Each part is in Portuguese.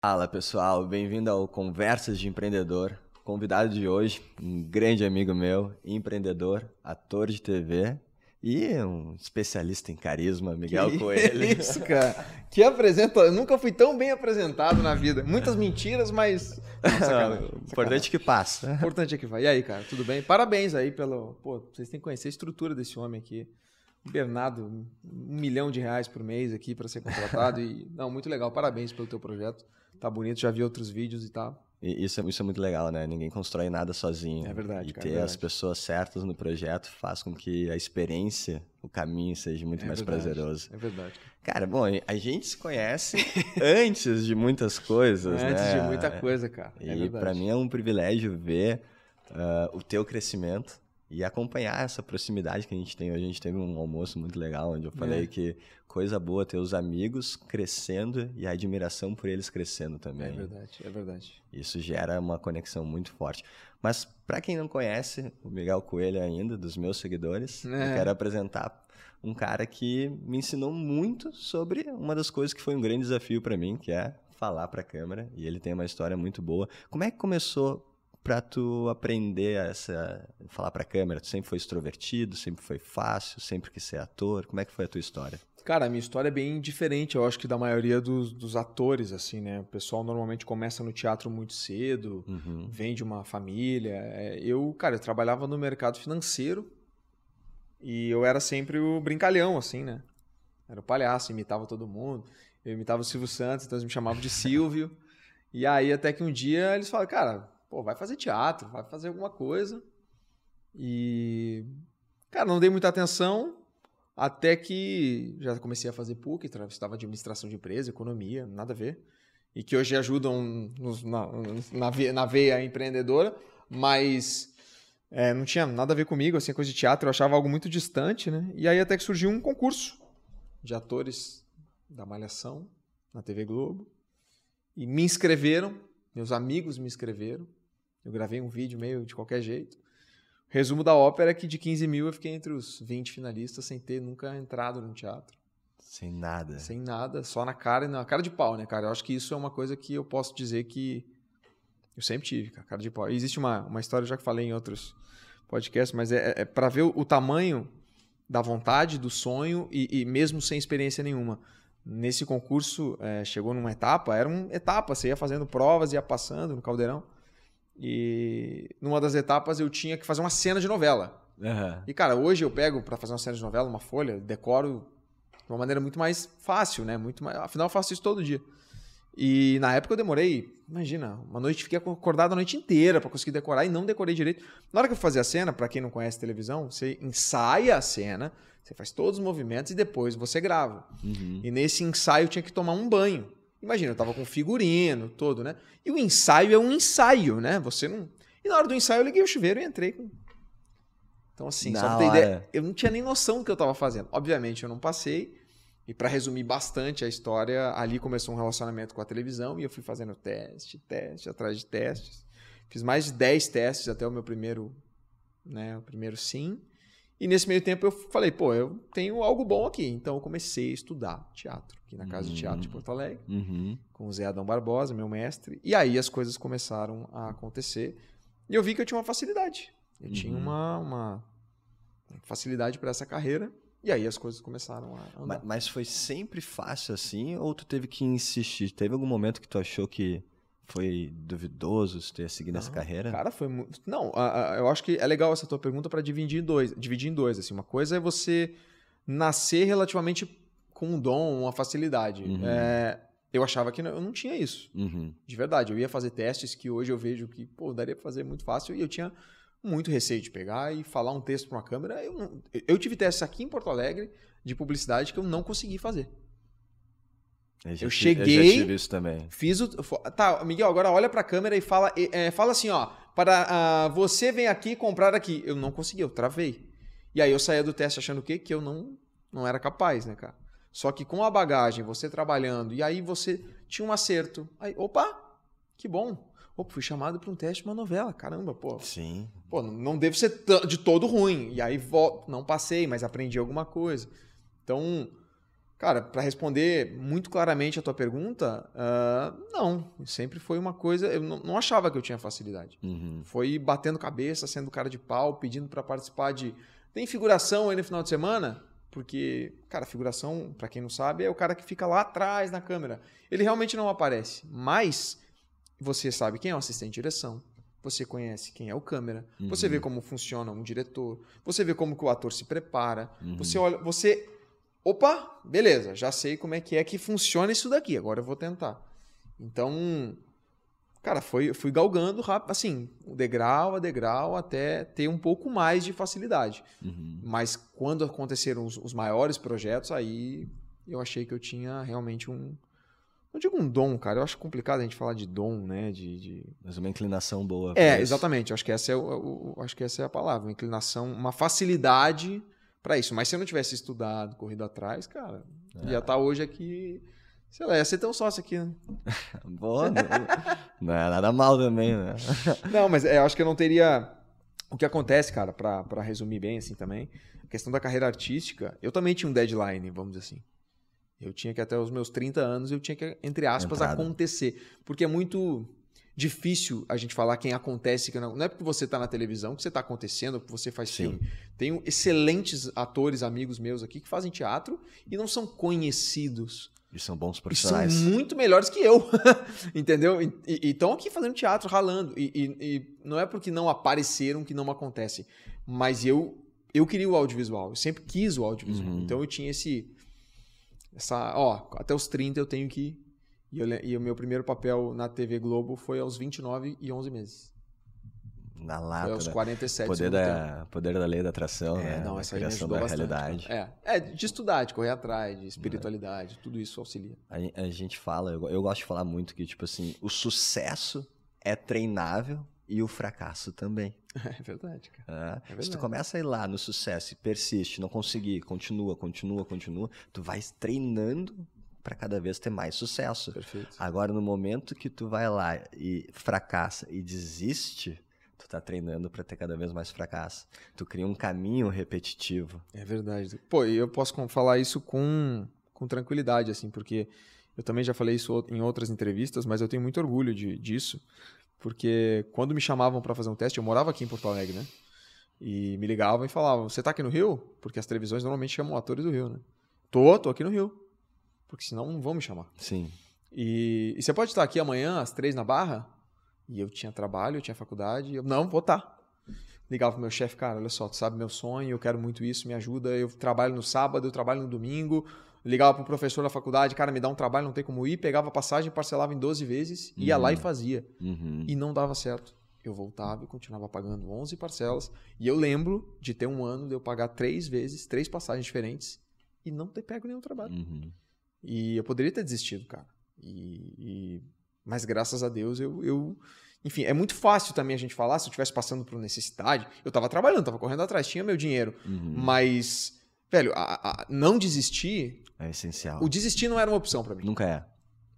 Fala pessoal, bem-vindo ao Conversas de Empreendedor. Convidado de hoje, um grande amigo meu, empreendedor, ator de TV e um especialista em carisma, Miguel que Coelho. Isso, cara. Que apresenta, eu nunca fui tão bem apresentado na vida. Muitas mentiras, mas Não, importante que passa. Importante é que vai. E aí, cara, tudo bem? Parabéns aí pelo, pô, vocês têm que conhecer a estrutura desse homem aqui. Bernardo, um milhão de reais por mês aqui para ser contratado e não, muito legal. Parabéns pelo teu projeto. Tá bonito, já vi outros vídeos e tal. E isso, é, isso é muito legal, né? Ninguém constrói nada sozinho. É verdade, E cara, ter é verdade. as pessoas certas no projeto faz com que a experiência, o caminho seja muito É mais verdade, prazeroso. É verdade. Cara, bom, a gente se conhece antes de muitas coisas, Antes né? de muita coisa, cara. É E para mim é um privilégio ver ah, o teu crescimento e acompanhar essa proximidade que a gente tem hoje. A gente teve um almoço muito legal onde eu falei É. que coisa boa ter os amigos crescendo e a admiração por eles crescendo também. É verdade, é verdade. Isso gera uma conexão muito forte. Mas para quem não conhece o Miguel Coelho ainda, dos meus seguidores, eu É. quero apresentar um cara que me ensinou muito sobre uma das coisas que foi um grande desafio para mim, que é falar para a câmera. E ele tem uma história muito boa. Como é que começou para tu aprender essa falar para a câmera? Tu sempre foi extrovertido, sempre foi fácil, sempre quis ser ator. Como é que foi a tua história? Cara, a minha história é bem diferente, eu acho que da maioria dos, dos atores, assim, né? O pessoal normalmente começa no teatro muito cedo, Uhum. vem de uma família. É, Eu, cara, eu trabalhava no mercado financeiro e eu era sempre o brincalhão, assim, né? Era o palhaço, imitava todo mundo. Eu imitava o Silvio Santos, então eles me chamavam de Silvio. e aí até que um dia eles falaram, cara, pô, vai fazer teatro, vai fazer alguma coisa. E, cara, não dei muita atenção até que já comecei a fazer PUC, estudava administração de empresa, economia, nada a ver. E que hoje ajudam nos- na, na, ve- na veia empreendedora, mas é, não tinha nada a ver comigo, assim, coisa de teatro, eu achava algo muito distante, né? E aí até que surgiu um concurso de atores da Malhação na TV Globo. E me inscreveram, meus amigos me inscreveram. Eu gravei um vídeo meio de qualquer jeito. Resumo da ópera é que de 15 mil eu fiquei entre os 20 finalistas sem ter nunca entrado no teatro. Sem nada. Sem nada, só na cara e na cara de pau, né, cara? Eu acho que isso é uma coisa que eu posso dizer que eu sempre tive, cara, cara de pau. E existe uma, uma história, já que falei em outros podcasts, mas é, é para ver o, o tamanho da vontade, do sonho e, e mesmo sem experiência nenhuma. Nesse concurso, é, chegou numa etapa, era uma etapa, você ia fazendo provas, ia passando no caldeirão. E numa das etapas eu tinha que fazer uma cena de novela. Aham. E, cara, hoje eu pego pra fazer uma cena de novela, uma folha, decoro de uma maneira muito mais fácil, né? Muito mais... Afinal, eu faço isso todo dia. E na época eu demorei, imagina, uma noite, fiquei acordado a noite inteira pra conseguir decorar e não decorei direito. Na hora que eu fazia a cena, pra quem não conhece televisão, você ensaia a cena, você faz todos os movimentos e depois você grava. Uhum. E nesse ensaio eu tinha que tomar um banho. Imagina, eu tava com figurino, todo, né? E o ensaio é um ensaio, né? Você não. E na hora do ensaio eu liguei o chuveiro e entrei com. Então, assim, Na só pra ter hora. ideia, eu não tinha nem noção do que eu tava fazendo. Obviamente, eu não passei. E pra resumir bastante a história, ali começou um relacionamento com a televisão e eu fui fazendo teste, teste, atrás de testes. Fiz mais de 10 testes até o meu primeiro, né, o primeiro sim. E nesse meio tempo eu falei, pô, eu tenho algo bom aqui. Então eu comecei a estudar teatro, aqui na Casa de Teatro de. Porto Alegre, Uhum. com o Zé Adão Barbosa, meu mestre. E aí as coisas começaram a acontecer. E eu vi que eu tinha uma facilidade. Eu tinha Uhum. uma, uma facilidade para essa carreira. E aí as coisas começaram a andar. Ma- Mas foi sempre fácil assim ou tu teve que insistir? Teve algum momento que tu achou que foi duvidoso tu ter seguido essa Não, carreira? Cara, foi muito. Não, a- a- eu acho que é legal essa tua pergunta para dividir em dois. Dividir em dois. Assim, uma coisa é você nascer relativamente com um dom, uma facilidade. Uhum. É, eu achava que não- eu não tinha isso. Uhum. De verdade. Eu ia fazer testes que hoje eu vejo que, pô, daria pra fazer muito fácil. E eu tinha muito receio de pegar e falar um texto para uma câmera. Eu, eu tive testes aqui em Porto Alegre de publicidade que eu não consegui fazer. Eu, já Eu ti- Eu cheguei-. Fiz o. Tá, Miguel, agora olha pra câmera e fala, é, fala assim, ó. Para ah, você vem aqui comprar aqui. Eu não consegui, eu travei. E aí eu saía do teste achando o quê? Que eu não, não era capaz, né, cara? Só que com a bagagem, você trabalhando, e aí você tinha um acerto. Aí, opa, que bom. Opa, fui chamado para um teste de uma novela. Caramba, pô. Sim. Pô, não devo ser de todo ruim. E aí não passei, mas aprendi alguma coisa. Então, Cara, para responder muito claramente a tua pergunta, uh, não. Sempre foi uma coisa. Eu não, não achava que eu tinha facilidade. Uhum. Foi batendo cabeça, sendo cara de pau, pedindo para participar de. Tem figuração aí no final de semana? Porque, cara, figuração, para quem não sabe, é o cara que fica lá atrás na câmera. Ele realmente não aparece, mas você sabe quem é o assistente de direção. Você conhece quem é o câmera, uhum. você vê como funciona um diretor, você vê como que o ator se prepara, uhum. você olha, você opa, beleza, já sei como é que é que funciona isso daqui, agora eu vou tentar. Então, cara, foi, fui galgando rápido, assim, degrau a degrau até ter um pouco mais de facilidade. Uhum. Mas quando aconteceram os, os, maiores projetos, aí eu achei que eu tinha realmente um. Não digo um dom, cara. Eu acho complicado a gente falar de dom, né? De, de... Mas uma inclinação boa. É, exatamente. Eu acho que essa é, o, o, acho que essa é a palavra. Uma inclinação, uma facilidade para isso. Mas se eu não tivesse estudado, corrido atrás, cara, é. ia estar tá hoje aqui. Sei lá, ia ser tão sócio aqui, né? Boa, não, não é nada mal também, né? não, mas é, eu acho que eu não teria. O que acontece, cara, para resumir bem assim também, a questão da carreira artística, eu também tinha um deadline, vamos dizer assim. Eu tinha que até os meus 30 anos eu tinha que, entre aspas, Entrada. acontecer. Porque é muito difícil a gente falar quem acontece. Que não, não é porque você está na televisão que você está acontecendo, que você faz Sim. filme. Tenho excelentes atores, amigos meus aqui, que fazem teatro e não são conhecidos. E são bons profissionais. E são muito melhores que eu. Entendeu? E estão aqui fazendo teatro, ralando. E, e, e, não é porque não apareceram que não acontece. Mas eu eu queria o audiovisual. Eu sempre quis o audiovisual. Uhum. Então eu tinha esse. Essa, ó, até os 30 eu tenho que e, eu, e o meu primeiro papel na TV Globo foi aos 29 e 11 meses. Na lata. Foi aos 47. Poder da, poder da lei da atração, é, né? Não, essa criação da bastante, realidade. É. é, de estudar, de correr atrás, de espiritualidade, é. tudo isso auxilia. A, a gente fala, eu, eu gosto de falar muito que, tipo assim, o sucesso é treinável e o fracasso também. É verdade, cara. É. É verdade. Se tu começa a ir lá no sucesso e persiste, não conseguir, continua, continua, continua, tu vai treinando para cada vez ter mais sucesso. Perfeito. Agora, no momento que tu vai lá e fracassa e desiste, tu tá treinando para ter cada vez mais fracasso. Tu cria um caminho repetitivo. É verdade. Pô, e eu posso falar isso com, com tranquilidade, assim, porque eu também já falei isso em outras entrevistas, mas eu tenho muito orgulho de, disso, porque quando me chamavam para fazer um teste, eu morava aqui em Porto Alegre, né? E me ligavam e falavam: Você tá aqui no Rio? Porque as televisões normalmente chamam atores do Rio, né? Tô, tô aqui no Rio porque senão não vão me chamar. Sim. E, e você pode estar aqui amanhã às três na Barra? E eu tinha trabalho, eu tinha faculdade. Eu, não, vou estar. Ligava pro meu chefe, cara, olha só, tu sabe meu sonho, eu quero muito isso, me ajuda. Eu trabalho no sábado, eu trabalho no domingo. Ligava pro professor da faculdade, cara, me dá um trabalho, não tem como ir. Pegava passagem, parcelava em 12 vezes, ia lá e uhum. fazia. Uhum. E não dava certo. Eu voltava e continuava pagando 11 parcelas. E eu lembro de ter um ano de eu pagar três vezes, três passagens diferentes e não ter pego nenhum trabalho. Uhum. E eu poderia ter desistido, cara. E, e... Mas graças a Deus eu, eu. Enfim, é muito fácil também a gente falar, se eu estivesse passando por necessidade. Eu tava trabalhando, tava correndo atrás, tinha meu dinheiro. Uhum. Mas, velho, a, a, não desistir. É essencial. O desistir não era uma opção para mim. Nunca é.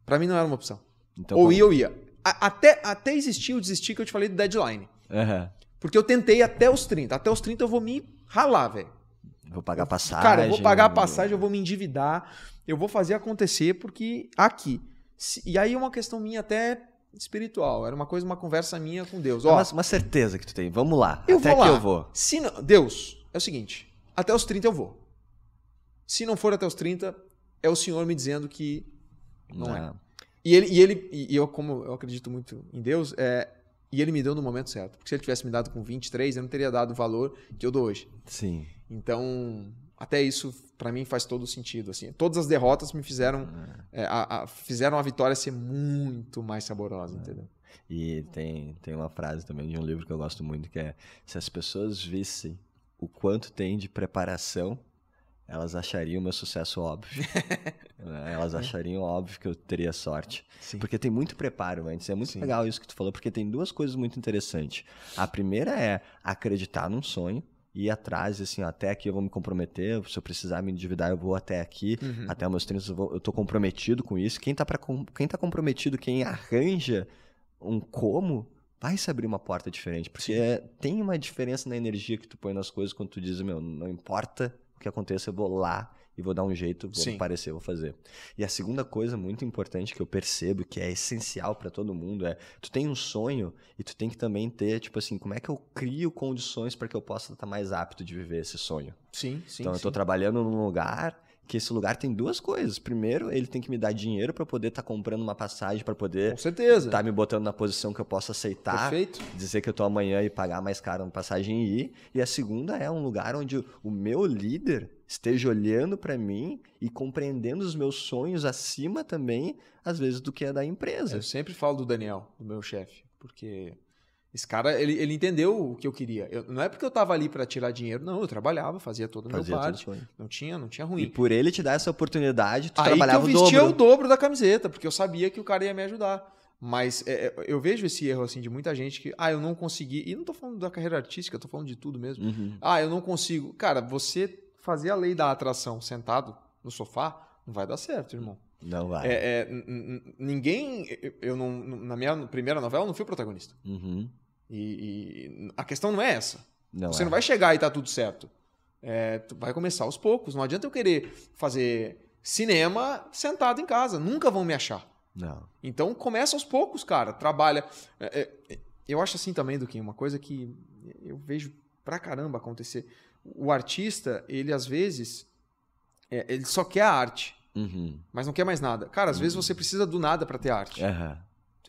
Para mim não era uma opção. Então, Ou como... ia ou ia. A, até, até existir o desistir que eu te falei do deadline. Uhum. Porque eu tentei até os 30. Até os 30 eu vou me ralar, velho. Vou pagar passagem. Cara, eu vou pagar a passagem, eu vou me endividar, eu vou fazer acontecer porque aqui. E aí é uma questão minha até espiritual. Era uma coisa, uma conversa minha com Deus. Ó, uma, uma certeza que tu tem. Vamos lá. Eu até vou lá. que eu vou. Se não, Deus, é o seguinte. Até os 30 eu vou. Se não for até os 30, é o Senhor me dizendo que não, não. é. E ele, e ele, e eu, como eu acredito muito em Deus, é, e ele me deu no momento certo. Porque se ele tivesse me dado com 23, eu não teria dado o valor que eu dou hoje. Sim. Então, até isso para mim faz todo sentido. Assim, todas as derrotas me fizeram é, a, a, fizeram a vitória ser muito mais saborosa, é. entendeu? E tem, tem uma frase também de um livro que eu gosto muito que é se as pessoas vissem o quanto tem de preparação, elas achariam o meu sucesso óbvio. Né? elas achariam óbvio que eu teria sorte. Sim. Porque tem muito preparo antes. É muito Sim. legal isso que tu falou, porque tem duas coisas muito interessantes. A primeira é acreditar num sonho ir atrás, assim, até aqui eu vou me comprometer, se eu precisar me endividar, eu vou até aqui, uhum. até meus 30 eu, vou, eu tô comprometido com isso. Quem tá, pra, quem tá comprometido, quem arranja um como, vai se abrir uma porta diferente, porque é, tem uma diferença na energia que tu põe nas coisas quando tu diz, meu, não importa o que aconteça, eu vou lá e vou dar um jeito, vou Sim. aparecer, vou fazer. E a segunda coisa muito importante que eu percebo que é essencial para todo mundo é, tu tem um sonho e tu tem que também ter, tipo assim, como é que eu crio condições para que eu possa estar mais apto de viver esse sonho? Sim, sim. então eu tô trabalhando num lugar que esse lugar tem duas coisas. Primeiro, ele tem que me dar dinheiro para poder estar comprando uma passagem para poder Com certeza. estar me botando na posição que eu possa aceitar Perfeito. dizer que eu tô amanhã e pagar mais caro uma passagem e ir. E a segunda é um lugar onde o meu líder esteja olhando para mim e compreendendo os meus sonhos acima também, às vezes, do que é da empresa. Eu sempre falo do Daniel, do meu chefe, porque esse cara, ele, ele entendeu o que eu queria. Eu- não é porque eu tava ali para tirar dinheiro, não, eu trabalhava, fazia toda a minha Fazia todo parte. o sonho. Não tinha, não tinha E ruim. por ele te dar essa oportunidade, tu Aí que eu trabalhava o vestia dobro. o dobro da camiseta, porque eu sabia que o cara ia me ajudar. Mas é, é, eu vejo esse erro assim de muita gente que, ah, eu não consegui. E não tô falando da carreira artística, eu tô falando de tudo mesmo. Uhum. Ah, eu não consigo. Cara, você fazer a lei da atração sentado no sofá não vai dar certo, irmão. Não vai. É, é, ninguém. eu- Eu não, na minha primeira novela eu não fui o protagonista. Uhum. E, e a questão não é essa. Não Você é. não vai chegar e tá tudo certo. É, vai começar aos poucos. Não adianta eu querer fazer cinema sentado em casa. Nunca vão me achar. Não. Então começa aos poucos, cara. Trabalha. É, é, eu acho assim também, do que uma coisa que eu vejo pra caramba acontecer. O artista, ele às vezes, é, ele só quer a arte, Uhum. mas não quer mais nada. Cara, às vezes você precisa do nada pra ter arte. Aham.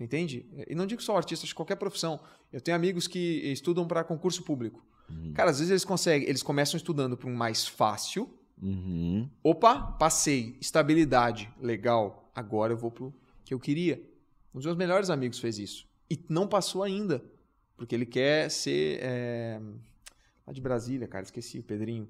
Tu entende? E não digo só artista, acho que qualquer profissão. Eu tenho amigos que estudam pra concurso público. Uhum. Cara, às vezes eles conseguem, eles começam estudando para um mais fácil. Uhum. Opa, passei, estabilidade, legal. Agora eu vou pro que eu queria. Um dos meus melhores amigos fez isso. E não passou ainda. Porque ele quer ser. É... Lá de Brasília, cara, esqueci o Pedrinho.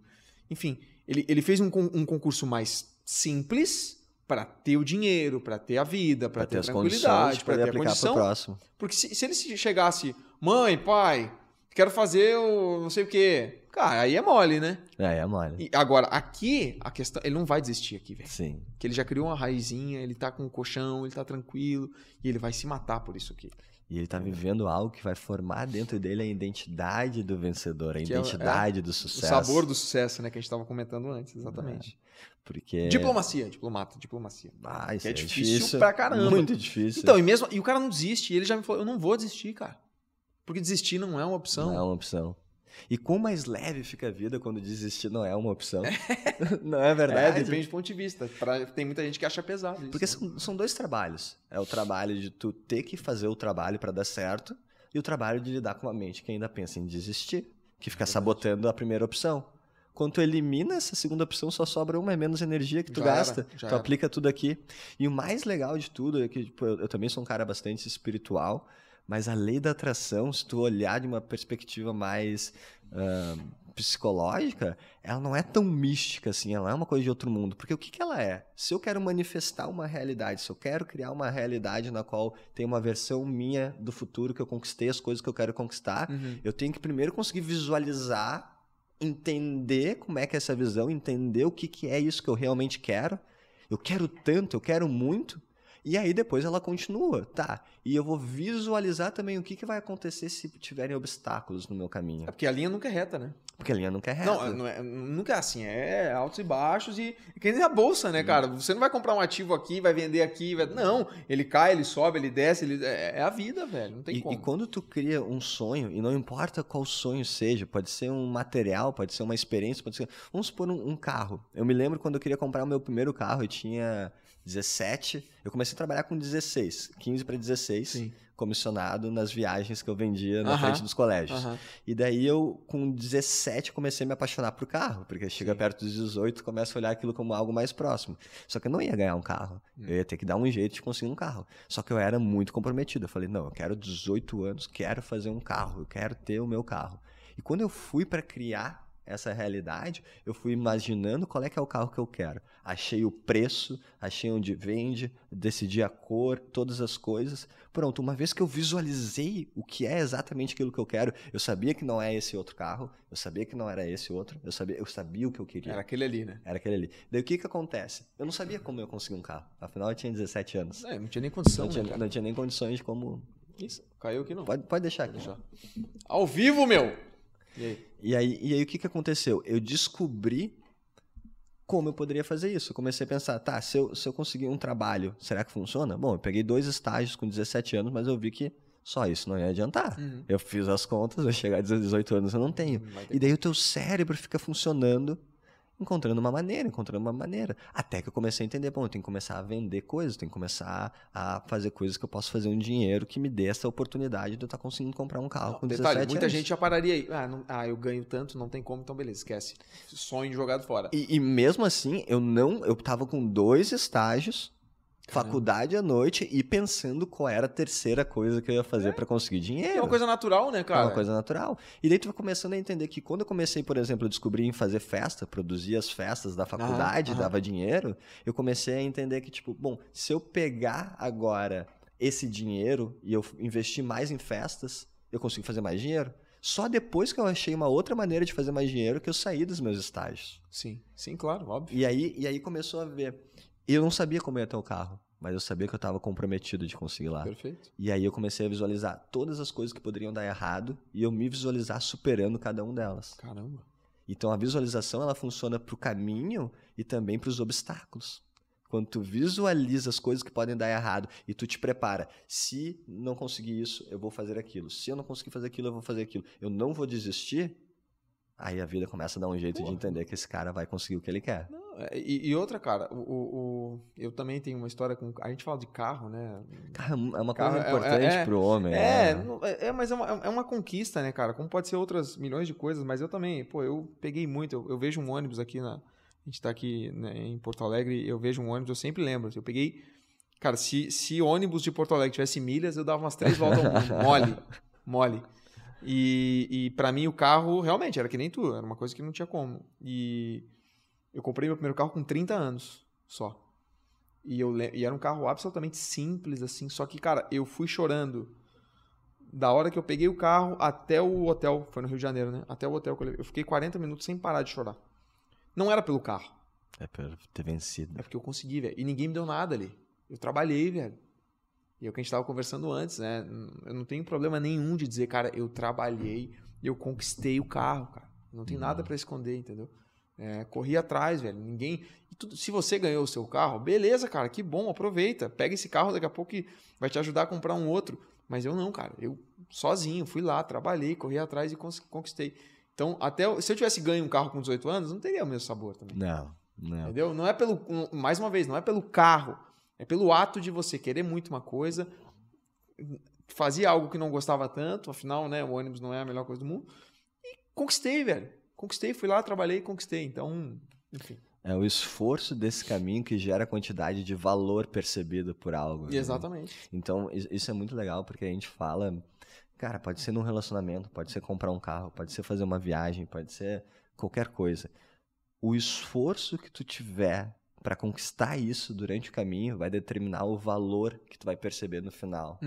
Enfim, ele, ele fez um, um concurso mais simples para ter o dinheiro, para ter a vida, para ter, ter a tranquilidade, de para poder ter a aplicar condição. pro próximo. Porque se, se ele se chegasse, mãe, pai, quero fazer o não sei o quê. Cara, aí é mole, né? É, é mole. E agora, aqui, a questão. Ele não vai desistir aqui, velho. Sim. Que ele já criou uma raizinha, ele tá com um colchão, ele tá tranquilo. E ele vai se matar por isso aqui. E ele tá vivendo algo que vai formar dentro dele a identidade do vencedor, a Que é o- identidade do O sucesso. sabor do sucesso, né? Que a gente tava comentando antes, exatamente. Porque. Diplomacia, diplomata, diplomacia. Ah, isso é é difícil pra caramba. Muito difícil. Então, e mesmo. E o cara não desiste. E ele já me falou: eu não vou desistir, cara. Porque desistir não é uma opção. Não é uma opção. E quão mais leve fica a vida quando desistir não é uma opção? não é É, verdade? depende do ponto de vista. Pra- tem muita gente que acha pesado isso. Porque né? são, são dois trabalhos. É o trabalho de tu ter que fazer o trabalho pra dar certo e o trabalho de lidar com uma mente que ainda pensa em desistir, que fica sabotando a primeira opção. Quando tu elimina essa segunda opção, só sobra uma é menos energia que tu Já era, gasta. já tu era. aplica tudo aqui. E o mais legal de tudo é que tipo, eu, eu também sou um cara bastante espiritual, mas a lei da atração, se tu olhar de uma perspectiva mais ah, psicológica, ela não é tão mística assim, ela é uma coisa de outro mundo. Porque o que, que ela é? Se eu quero manifestar uma realidade, se eu quero criar uma realidade na qual tem uma versão minha do futuro que eu conquistei, as coisas que eu quero conquistar, Uhum. eu tenho que primeiro conseguir visualizar, entender como é que é essa visão, entender o que, que é isso que eu realmente quero. Eu quero tanto, eu quero muito. E aí depois ela continua, tá? E eu vou visualizar também o que, que vai acontecer se tiverem obstáculos no meu caminho. É porque a linha nunca é reta, né? Porque a linha nunca é reta. Não, não é- nunca é assim. É altos e baixos e, e que nem a bolsa, né, cara? Você não vai comprar um ativo aqui, vai vender aqui. vai- Não, ele cai, ele sobe, ele desce. Ele... É, é a vida, velho. Não tem E, como. e quando tu cria um sonho, e não importa qual sonho seja, pode ser um material, pode ser uma experiência, pode ser. Vamos supor um, um carro. Eu me lembro quando eu queria comprar o meu primeiro carro, eu tinha 17. Eu comecei a trabalhar com 16, 15 para 16, Sim. comissionado nas viagens que eu vendia na Aham, frente dos colégios. Aham. E daí eu, com 17, comecei a me apaixonar por carro, porque chega Sim. perto dos 18, começa a olhar aquilo como algo mais próximo. Só que eu não ia ganhar um carro. Hum. Eu ia ter que dar um jeito de conseguir um carro. Só que eu era muito comprometido. Eu falei, não, eu quero 18 anos, quero fazer um carro, eu quero ter o meu carro. E quando eu fui para criar essa realidade, eu fui imaginando qual é que é o carro que eu quero. Achei o preço, achei onde vende, decidi a cor, todas as coisas. Pronto, uma vez que eu visualizei o que é exatamente aquilo que eu quero, eu sabia que não é esse outro carro, eu sabia que não era esse outro, eu sabia, eu sabia o que eu queria. Era aquele ali, né? Era aquele ali. Daí o que que acontece? Eu não sabia como eu conseguir um carro. Afinal, eu tinha 17 anos. É, não tinha nem condição, Não tinha, né, cara? não tinha nem condições de como... Isso, caiu aqui não. Pode, pode deixar aqui. deixar. Ao vivo, meu! E aí? E aí, e aí o que, que aconteceu? Eu descobri como eu poderia fazer isso. Eu comecei a pensar, tá, se eu, se eu conseguir um trabalho, será que funciona? Bom, eu peguei dois estágios com 17 anos, mas eu vi que só isso não ia adiantar. Uhum. Eu fiz as contas, eu chegar a 18 anos eu não tenho. Vai E daí o teu cérebro fica funcionando, encontrando uma maneira, encontrando uma maneira. Até que eu comecei a entender, bom, eu tenho que começar a vender coisas, tenho que começar a fazer coisas que eu posso fazer um dinheiro que me dê essa oportunidade de eu estar conseguindo comprar um carro com 17 Detalhe, muita anos. gente já pararia aí. Ah, não- ah, eu ganho tanto, não tem como, então beleza, esquece. Sonho jogado fora. E, e mesmo assim, eu não, eu tava com dois estágios, Caramba. faculdade à noite e pensando qual era a terceira coisa que eu ia fazer pra conseguir dinheiro. É uma coisa natural, né, É cara? uma coisa natural. E daí tu vai começando a entender que quando eu comecei, por exemplo, a descobrir em fazer festa, produzir as festas da faculdade, aham. dava dinheiro, eu comecei a entender que, tipo, bom, se eu pegar agora esse dinheiro e eu investir mais em festas, eu consigo fazer mais dinheiro. Só depois que eu achei uma outra maneira de fazer mais dinheiro que eu saí dos meus estágios. Sim, sim, claro, óbvio. E aí, e aí começou a ver. Eu não sabia como ia ter o carro, mas eu sabia que eu estava comprometido de conseguir lá. Perfeito. E aí eu comecei a visualizar todas as coisas que poderiam dar errado e eu me visualizar superando cada uma delas. Caramba. Então a visualização ela funciona para o caminho e também para os obstáculos. Quando tu visualiza as coisas que podem dar errado e tu te prepara, se não conseguir isso, eu vou fazer aquilo. Se eu não conseguir fazer aquilo, eu vou fazer aquilo. Eu não vou desistir. Aí a vida começa a dar um jeito de Porra. entender que esse cara vai conseguir o que ele quer. Não, é, e, e outra, cara, o, o- o- eu também tenho uma história com. A gente fala de carro, né? Cara, é uma Carro coisa é- importante é- pro homem. É, né? é, é, mas é uma, é uma conquista, né, cara? Como pode ser outras milhões de coisas, mas eu também, pô, eu peguei muito. Eu, eu vejo um ônibus aqui na. A gente tá aqui né, em Porto Alegre, eu vejo um ônibus, eu sempre lembro. Eu peguei. Cara, se, se ônibus de Porto Alegre tivesse milhas, eu dava umas três voltas ao mundo. Mole. Mole. E, e para mim o carro realmente era que nem tu, era uma coisa que não tinha como. E eu comprei meu primeiro carro com 30 anos só. E, eu, e era um carro absolutamente simples, assim. Só que, cara, eu fui chorando da hora que eu peguei o carro até o hotel. Foi no Rio de Janeiro, né? Até o hotel que eu levei. Eu fiquei 40 minutos sem parar de chorar. Não era pelo carro. É pra ter vencido. É porque eu consegui, velho. E ninguém me deu nada ali. Eu trabalhei, velho. E é o que a gente tava conversando antes, né? Eu não tenho problema nenhum de dizer, cara, eu trabalhei eu conquistei o carro, cara. Não tem nada pra esconder, entendeu? É, corri atrás, velho. Ninguém. tudo- se você ganhou o seu carro, beleza, cara, que bom, aproveita. Pega esse carro daqui a pouco vai te ajudar a comprar um outro. Mas eu não, cara. Eu sozinho fui lá, trabalhei, corri atrás e conquistei. Então, até se eu tivesse ganho um carro com 18 anos, não teria o mesmo sabor também. Não, não. Entendeu? Não é pelo. Mais uma vez, não é pelo carro. É pelo ato de você querer muito uma coisa, fazia algo que não gostava tanto, afinal, né? O ônibus não é a melhor coisa do mundo. E conquistei, velho. Conquistei, fui lá, trabalhei e conquistei. Então, enfim. É o esforço desse caminho que gera a quantidade de valor percebido por algo. né? Exatamente. Então, is- isso é muito legal porque a gente fala, cara, pode ser num relacionamento, pode ser comprar um carro, pode ser fazer uma viagem, pode ser qualquer coisa. O esforço que tu tiver para conquistar isso durante o caminho vai determinar o valor que tu vai perceber no final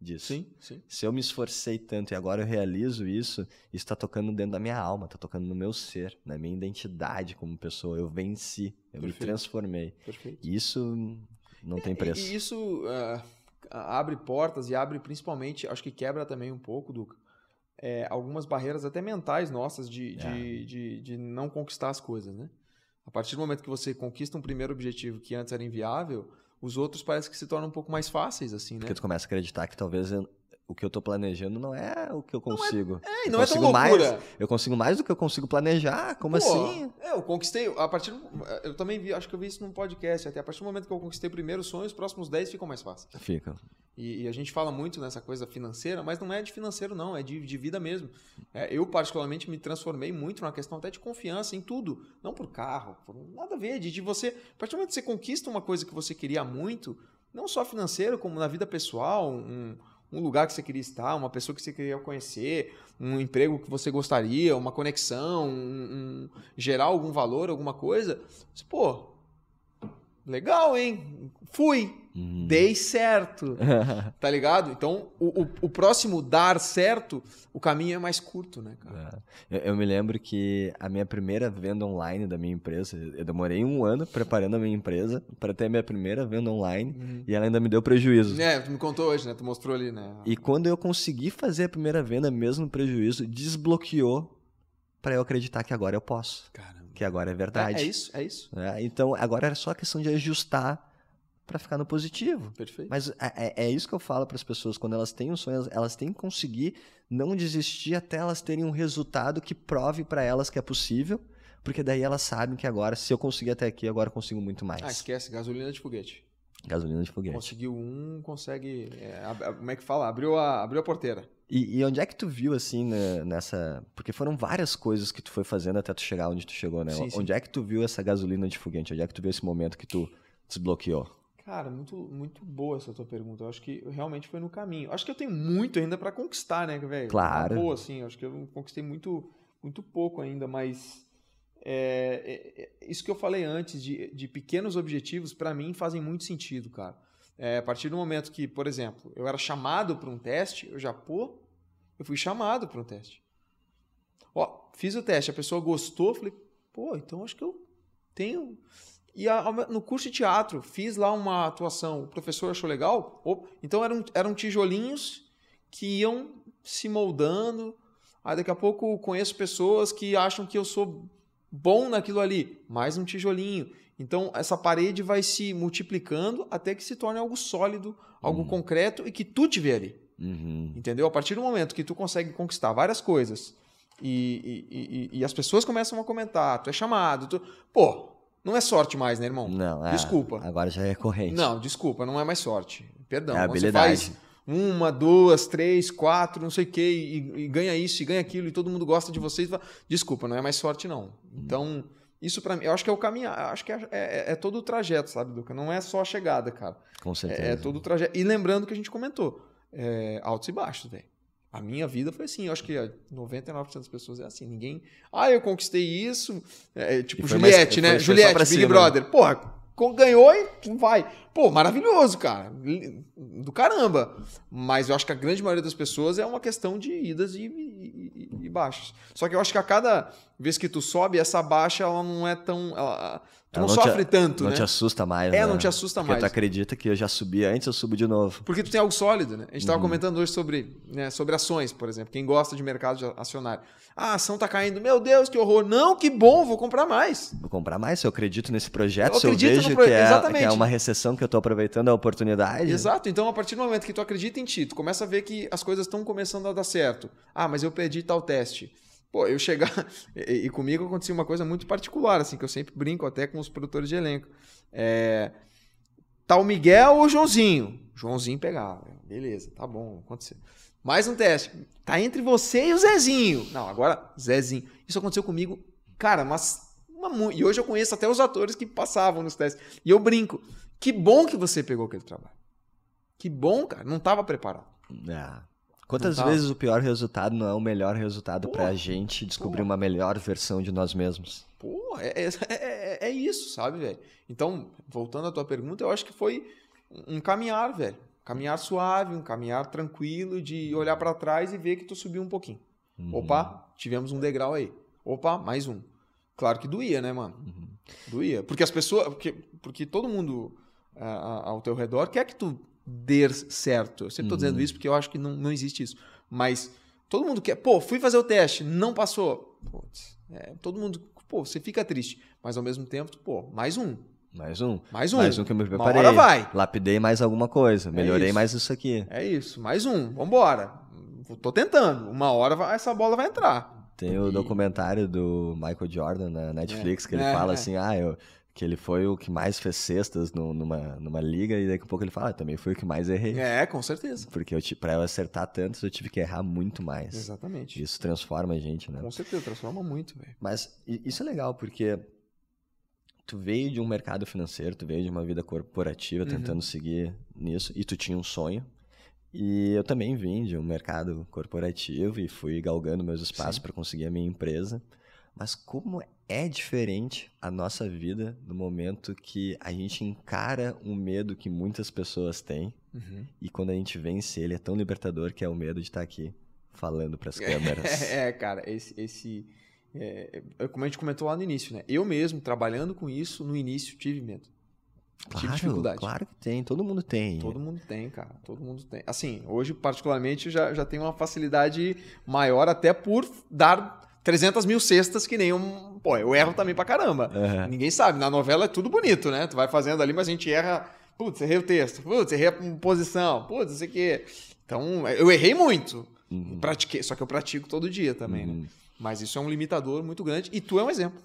disso. Sim, sim. Se eu me esforcei tanto e agora eu realizo isso, isso está tocando dentro da minha alma, está tocando no meu ser, na minha identidade como pessoa. Eu venci, eu me Perfeito. transformei. Perfeito. Isso não tem preço. E isso ah, abre portas e abre principalmente, acho que quebra também um pouco, Duca, é, algumas barreiras até mentais nossas de, de, É. de, de não conquistar as coisas, né? A partir do momento que você conquista um primeiro objetivo que antes era inviável, os outros parece que se tornam um pouco mais fáceis, assim, né? Porque tu começa a acreditar que talvez o que eu tô planejando não é o que eu consigo. É, e Eu não é tão consigo mais- loucura. Eu consigo mais do que eu consigo planejar? Como Pô, assim? É, eu conquistei. A partir do- Eu também vi, acho que eu vi isso num podcast. Até a partir do momento que eu conquistei o primeiro sonho, os próximos 10 ficam mais fáceis. Fica. E, e a gente fala muito nessa coisa financeira, mas não é de financeiro, não, é de, de vida mesmo. É, eu, particularmente, me transformei muito numa questão até de confiança em tudo. Não por carro, por nada a ver. De, de você. A partir do momento que você conquista uma coisa que você queria muito, não só financeiro, como na vida pessoal, um, um lugar que você queria estar, uma pessoa que você queria conhecer, um emprego que você gostaria, uma conexão, um, um- gerar algum valor, alguma coisa. Você, pô, legal, hein? Fui. Uhum. Dei certo. Tá ligado? Então, o, o, o próximo dar certo, o caminho é mais curto, né, cara? É. Eu, eu me lembro que a minha primeira venda online da minha empresa, eu demorei um ano preparando a minha empresa para ter a minha primeira venda online e ela ainda me deu prejuízo. É, tu me contou hoje, né? Tu mostrou ali, né? E quando eu consegui fazer a primeira venda, mesmo no prejuízo, desbloqueou para eu acreditar que agora eu posso. Caramba. Que agora é É, verdade. é isso, é isso. né? Então, agora era só questão de ajustar para ficar no positivo. Perfeito. Mas é, é- é isso que eu falo para as pessoas, quando elas têm um sonho, elas- elas têm que conseguir não desistir até elas terem um resultado que prove para elas que é possível, porque daí elas sabem que agora, se eu conseguir até aqui, agora eu consigo muito mais. Ah, esquece, gasolina de foguete. Gasolina de foguete. Conseguiu um, consegue. é, como é que fala? Abriu a, abriu a porteira. E, e onde é que tu viu, assim, né, nessa... Porque foram várias coisas que tu foi fazendo até tu chegar onde tu chegou, né? Sim, sim. Onde é que tu viu essa gasolina de foguete? Onde é que tu viu esse momento que tu desbloqueou? Cara, muito, muito boa essa tua pergunta. Eu acho que realmente foi no caminho. Acho que eu tenho muito ainda pra conquistar, né, velho? Claro. Boa, assim. eu Acho que eu conquistei muito, muito pouco ainda, mas é, é, é, isso que eu falei antes de, de pequenos objetivos pra mim fazem muito sentido, cara. É, a partir do momento que, por exemplo, eu era chamado para um teste, eu já pô, eu fui chamado para um teste. Ó, fiz o teste, a pessoa gostou, falei, pô, então acho que eu tenho e a- no curso de teatro, fiz lá uma atuação, o professor achou legal. Op, então eram, eram tijolinhos que iam se moldando. Aí daqui a pouco conheço pessoas que acham que eu sou bom naquilo ali. Mais um tijolinho. Então essa parede vai se multiplicando até que se torne algo sólido, algo Uhum. concreto e que tu te vê ali. Uhum. Entendeu? A partir do momento que tu consegue conquistar várias coisas e, e, e- e as pessoas começam a comentar, tu é chamado, tu... pô, não é sorte mais, né, irmão? Não, é, Desculpa. Agora já é recorrente. Não, desculpa, não é mais sorte. Perdão. É Quando você habilidade. faz uma, duas, três, quatro, não sei o quê, e, e ganha isso, e ganha aquilo, e todo mundo gosta de você. fala, Desculpa, não é mais sorte, não. Então, isso pra mim, eu acho que é o caminho, acho que é, é- é todo o trajeto, sabe, Duca? Não é só a chegada, cara. Com certeza. É, é todo o trajeto. E lembrando que a gente comentou, é, altos e baixos, velho. A minha vida foi assim, eu acho que 99% das pessoas é assim. Ninguém. Ah, eu conquistei isso. É, tipo, E foi mais- Juliette, né? Juliette, Big cima. Brother. Porra, ganhou e vai. Pô, maravilhoso, cara. Do caramba. Mas eu acho que a grande maioria das pessoas é uma questão de idas e, e- e- baixas. Só que eu acho que a cada vez que tu sobe, essa baixa, ela não é tão. ela- tu não, não te- sofre tanto, Não né? te assusta mais, É, né? não te assusta Porque mais. tu acredita que eu já subi antes, eu subo de novo. Porque tu tem algo sólido, né? A gente estava Uhum. comentando hoje sobre, né, sobre ações, por exemplo. Quem gosta de mercado de acionário. Ah, a ação tá caindo. Meu Deus, que horror. Não, que bom, vou comprar mais. Vou comprar mais, se eu acredito nesse projeto, Eu se eu vejo pro- que, é, exatamente. que é uma recessão que eu tô aproveitando a oportunidade. Exato. Então, a partir do momento que tu acredita em ti, tu começa a ver que as coisas estão começando a dar certo. Ah, mas eu perdi tal teste. Pô, eu chegar. E, e comigo acontecia uma coisa muito particular, assim, que eu sempre brinco até com os produtores de elenco. É. Tá o Miguel ou o Joãozinho? Joãozinho pegava. Beleza, tá bom, aconteceu. Mais um teste. Tá entre você e o Zezinho. Não, agora Zezinho. Isso aconteceu comigo, cara, mas. uma e hoje eu conheço até os atores que passavam nos testes. E eu brinco. Que bom que você pegou aquele trabalho. Que bom, cara. Não tava preparado. É. Quantas tá. vezes o pior resultado não é o melhor resultado pra Porra, gente descobrir porra. uma melhor versão de nós mesmos? Pô, é, é, é- é isso, sabe, velho? Então, voltando à tua pergunta, eu acho que foi um caminhar, velho. Caminhar suave, um caminhar tranquilo, de olhar pra trás e ver que tu subiu um pouquinho. Uhum. Opa, tivemos um degrau aí. Opa, mais um. Claro que doía, né, mano? Uhum. Doía. Porque as pessoas. Porque, porque todo mundo ah, ao teu redor quer que tu dê certo. Eu sempre tô Uhum. dizendo isso porque eu acho que não, não existe isso. Mas todo mundo quer. Pô, fui fazer o teste, não passou. Putz, é, todo mundo. Pô, você fica triste. Mas ao mesmo tempo, pô, mais um. Mais um. Mais um. Mais um que eu me Uma preparei. hora vai. Lapidei mais alguma coisa. Melhorei isso. mais isso aqui. É isso, mais um. Vambora. Tô tentando. Uma hora vai- essa bola vai entrar. Tem o E- documentário do Michael Jordan na Netflix que ele É, fala é. assim, ah, eu, que ele foi o que mais fez cestas no- numa, numa liga e daqui a pouco ele fala, ah, também foi o que mais errei. É, com certeza. Porque eu, pra eu acertar tantos, eu tive que errar muito mais. Exatamente. Isso transforma a gente, né? Com certeza, transforma muito, velho. Mas isso é legal, porque tu veio de um mercado financeiro, tu veio de uma vida corporativa Uhum. tentando seguir nisso, e tu tinha um sonho. E eu também vim de um mercado corporativo e fui galgando meus espaços para conseguir a minha empresa. Mas como é diferente a nossa vida no momento que a gente encara um medo que muitas pessoas têm Uhum. e quando a gente vence ele é tão libertador que é o medo de estar aqui falando para as câmeras. É, cara, esse. esse é, é, como a gente comentou lá no início, né? Eu mesmo, trabalhando com isso, no início tive medo. tive Claro, dificuldade. claro que tem, todo mundo tem. Todo mundo tem, cara. Todo mundo tem. Assim, hoje, particularmente, já, já tenho uma facilidade maior, até por dar 300 mil cestas que nem um. Pô, eu erro também pra caramba. Uhum. Ninguém sabe. Na novela é tudo bonito, né? Tu vai fazendo ali, mas a gente erra. Putz, errei o texto. Putz, errei a posição. Putz, não sei o quê. Então, eu errei muito. Uhum. Pratiquei, só que eu pratico todo dia também, né? Uhum. Mas isso é um limitador muito grande. E tu é um exemplo.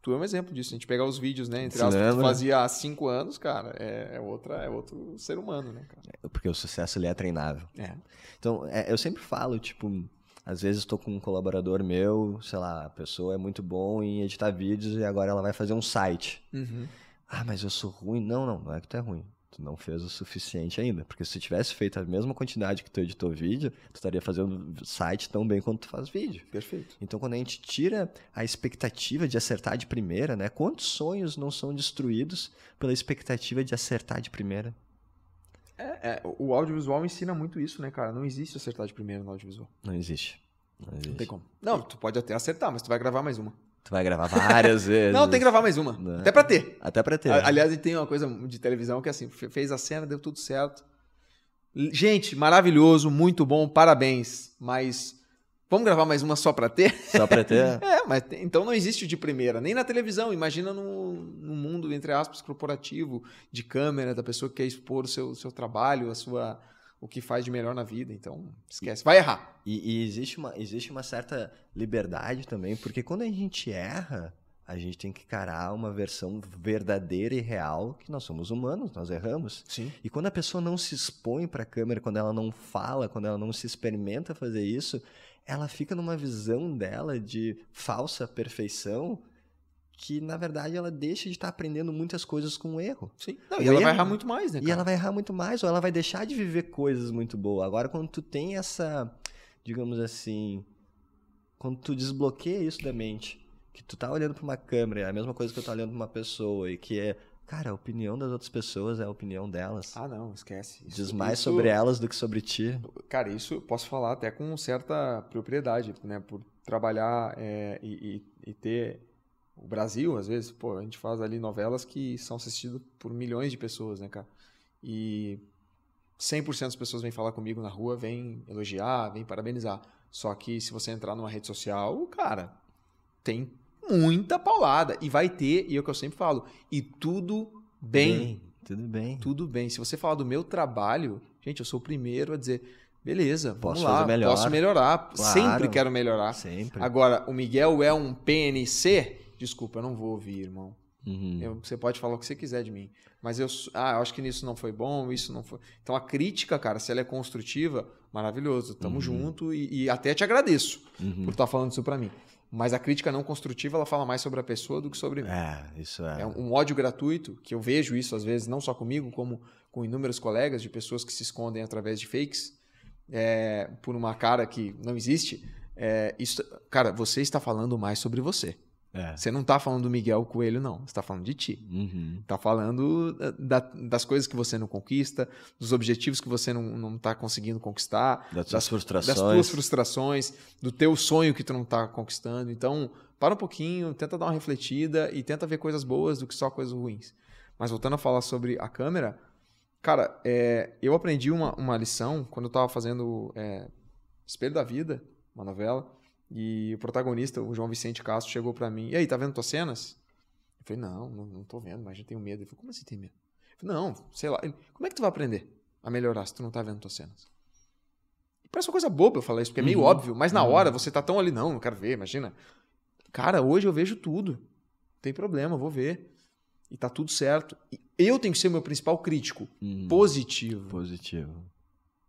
Tu é um exemplo disso. A gente pegar os vídeos, né? Entre aspas, que tu fazia há cinco anos, cara, é, é outra, é outro ser humano, né, cara? Porque o sucesso ele é treinável. É. Então, é, eu sempre falo, tipo, às vezes estou com um colaborador meu, sei lá, a pessoa é muito bom em editar vídeos e agora ela vai fazer um site. Uhum. Ah, mas eu sou ruim. Não, não, não é que tu é ruim. Tu não fez o suficiente ainda. Porque se tu tivesse feito a mesma quantidade que tu editou vídeo, tu estaria fazendo site tão bem quanto tu faz vídeo. Perfeito. Então, quando a gente tira a expectativa de acertar de primeira, né? Quantos sonhos não são destruídos pela expectativa de acertar de primeira? É, é, o audiovisual ensina muito isso, né, cara? Não existe acertar de primeira no audiovisual. Não existe. Não existe. Não tem como. Não, tu pode até acertar, mas tu vai gravar mais uma. Tu vai gravar várias vezes. Não, tem que gravar mais uma. Não. Até pra ter. Até pra ter. A- Aliás, tem uma coisa de televisão que é assim, fe- fez a cena, deu tudo certo. Gente, maravilhoso, muito bom, parabéns. Mas vamos gravar mais uma só pra ter? Só pra ter. É, mas então não existe o de primeira, nem na televisão. Imagina no, no mundo, entre aspas, corporativo, de câmera, da pessoa que quer expor o seu, seu trabalho, a sua, o que faz de melhor na vida. Então, esquece. Vai errar. E, e existe, uma, existe uma certa liberdade também, porque quando a gente erra, a gente tem que encarar uma versão verdadeira e real que nós somos humanos, nós erramos. Sim. E quando a pessoa não se expõe para a câmera, quando ela não fala, quando ela não se experimenta fazer isso, ela fica numa visão dela de falsa perfeição que, na verdade, ela deixa de estar aprendendo muitas coisas com o erro. Sim. Não, O e ela vai erro- errar muito mais, né? E cara? ela vai errar muito mais, ou ela vai deixar de viver coisas muito boas. Agora, quando tu tem essa, digamos assim, quando tu desbloqueia isso da mente, que tu tá olhando pra uma câmera, é a mesma coisa que eu tô olhando pra uma pessoa, e que é, cara, a opinião das outras pessoas é a opinião delas. Ah, não, esquece. Isso- Diz mais isso- sobre elas do que sobre ti. Cara, isso eu posso falar até com certa propriedade, né? Por trabalhar é, e, e- e ter o Brasil, às vezes, pô, a gente faz ali novelas que são assistidas por milhões de pessoas, né, cara? E 100% das pessoas vêm falar comigo na rua, vêm elogiar, vêm parabenizar. Só que se você entrar numa rede social, cara, tem muita paulada. E vai ter, e é o que eu sempre falo, e tudo bem. Tudo bem. Tudo bem. Se você falar do meu trabalho, gente, eu sou o primeiro a dizer, beleza, vamos Posso lá, melhor. posso melhorar. Claro. Sempre quero melhorar. Sempre. Agora, o Miguel é um PNC? Desculpa, eu não vou ouvir, irmão. Uhum. Eu- você pode falar o que você quiser de mim. Mas eu, ah, eu acho que nisso não foi bom, isso não foi. Então a crítica, cara, se ela é construtiva, maravilhoso. Tamo Uhum. junto e, e até te agradeço Uhum. por estar falando isso pra mim. Mas a crítica não construtiva, ela fala mais sobre a pessoa do que sobre mim. É, isso é. É um ódio gratuito, que eu vejo isso às vezes, não só comigo, como com inúmeros colegas de pessoas que se escondem através de fakes, é, por uma cara que não existe. É, isso, cara, você está falando mais sobre você. É. Você não está falando do Miguel Coelho, não. Você está falando de ti. Uhum. Está falando da- das coisas que você não conquista, dos objetivos que você não está conseguindo conquistar, Das tuas das frustrações. tuas frustrações, do teu sonho que tu não tá conquistando. Então, para um pouquinho, tenta dar uma refletida e tenta ver coisas boas do que só coisas ruins. Mas voltando a falar sobre a câmera, cara, é, eu aprendi uma, uma lição quando eu tava fazendo é, Espelho da Vida, uma novela, e o protagonista, o João Vicente Castro, chegou pra mim, e aí, tá vendo tuas cenas? Eu falei, não, não, não tô vendo, mas eu tenho medo. Ele falou, como assim tem medo? Eu falei, não, sei lá. Ele, como é que tu vai aprender a melhorar se tu não tá vendo tuas cenas? Parece uma coisa boba eu falar isso, porque é meio Uhum. óbvio, mas na Uhum. hora você tá tão ali, não, não quero ver, imagina. Cara, hoje eu vejo tudo. Não tem problema, vou ver. E tá tudo certo. E eu tenho que ser o meu principal crítico. Uhum. Positivo. Positivo.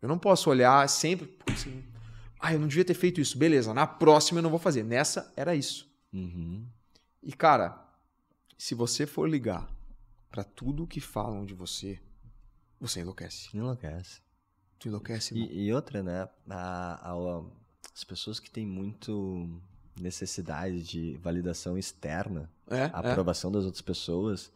Eu não posso olhar sempre. assim, ah, eu não devia ter feito isso. Beleza, na próxima eu não vou fazer. Nessa era isso. Uhum. E cara, se você for ligar pra tudo que falam de você, você enlouquece. Enlouquece. Tu enlouquece. E, e outra, né? A, a- as pessoas que têm muito necessidade de validação externa, É, a é. aprovação das outras pessoas,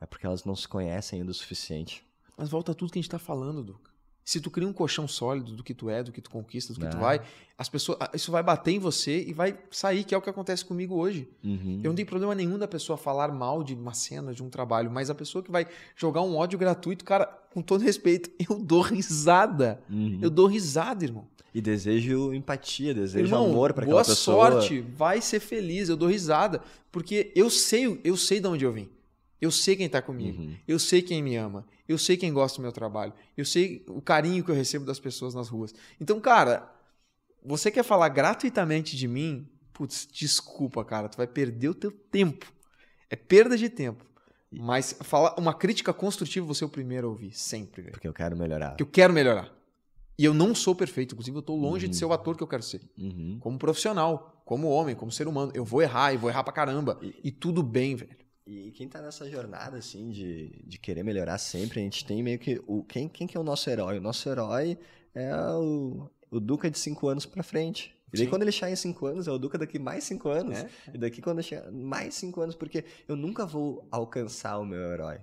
é porque elas não se conhecem ainda o suficiente. Mas volta tudo que a gente tá falando, Duca. Se tu cria um colchão sólido do que tu é, do que tu conquista, do que tu É. vai, as pessoas, isso vai bater em você e vai sair, que é o que acontece comigo hoje. Uhum. Eu não tenho problema nenhum da pessoa falar mal de uma cena, de um trabalho, mas a pessoa que vai jogar um ódio gratuito, cara, com todo respeito, eu dou risada. Uhum. Eu dou risada, irmão. E desejo empatia, desejo Irmão, amor para aquela boa pessoa. sorte, vai ser feliz, eu dou risada, porque eu sei, eu sei de onde eu vim. Eu sei quem tá comigo. Uhum. Eu sei quem me ama. Eu sei quem gosta do meu trabalho. Eu sei o carinho que eu recebo das pessoas nas ruas. Então, cara, você quer falar gratuitamente de mim? Putz, desculpa, cara, tu vai perder o teu tempo. É perda de tempo. Mas falar uma crítica construtiva você é o primeiro a ouvir, sempre. Porque eu quero melhorar. Porque eu quero melhorar. E eu não sou perfeito, inclusive eu tô longe Uhum. de ser o ator que eu quero ser Uhum. como profissional, como homem, como ser humano. Eu vou errar e vou errar pra caramba. E, tudo bem, velho. E quem tá nessa jornada, assim, de, de querer melhorar sempre, a gente tem meio que. O, quem, quem que é o nosso herói? O nosso herói é o, o Duca de 5 anos pra frente. E daí Sim. quando ele chegar em 5 anos, é o Duca daqui mais 5 anos. É, E daqui quando chegar mais 5 anos, porque eu nunca vou alcançar o meu herói.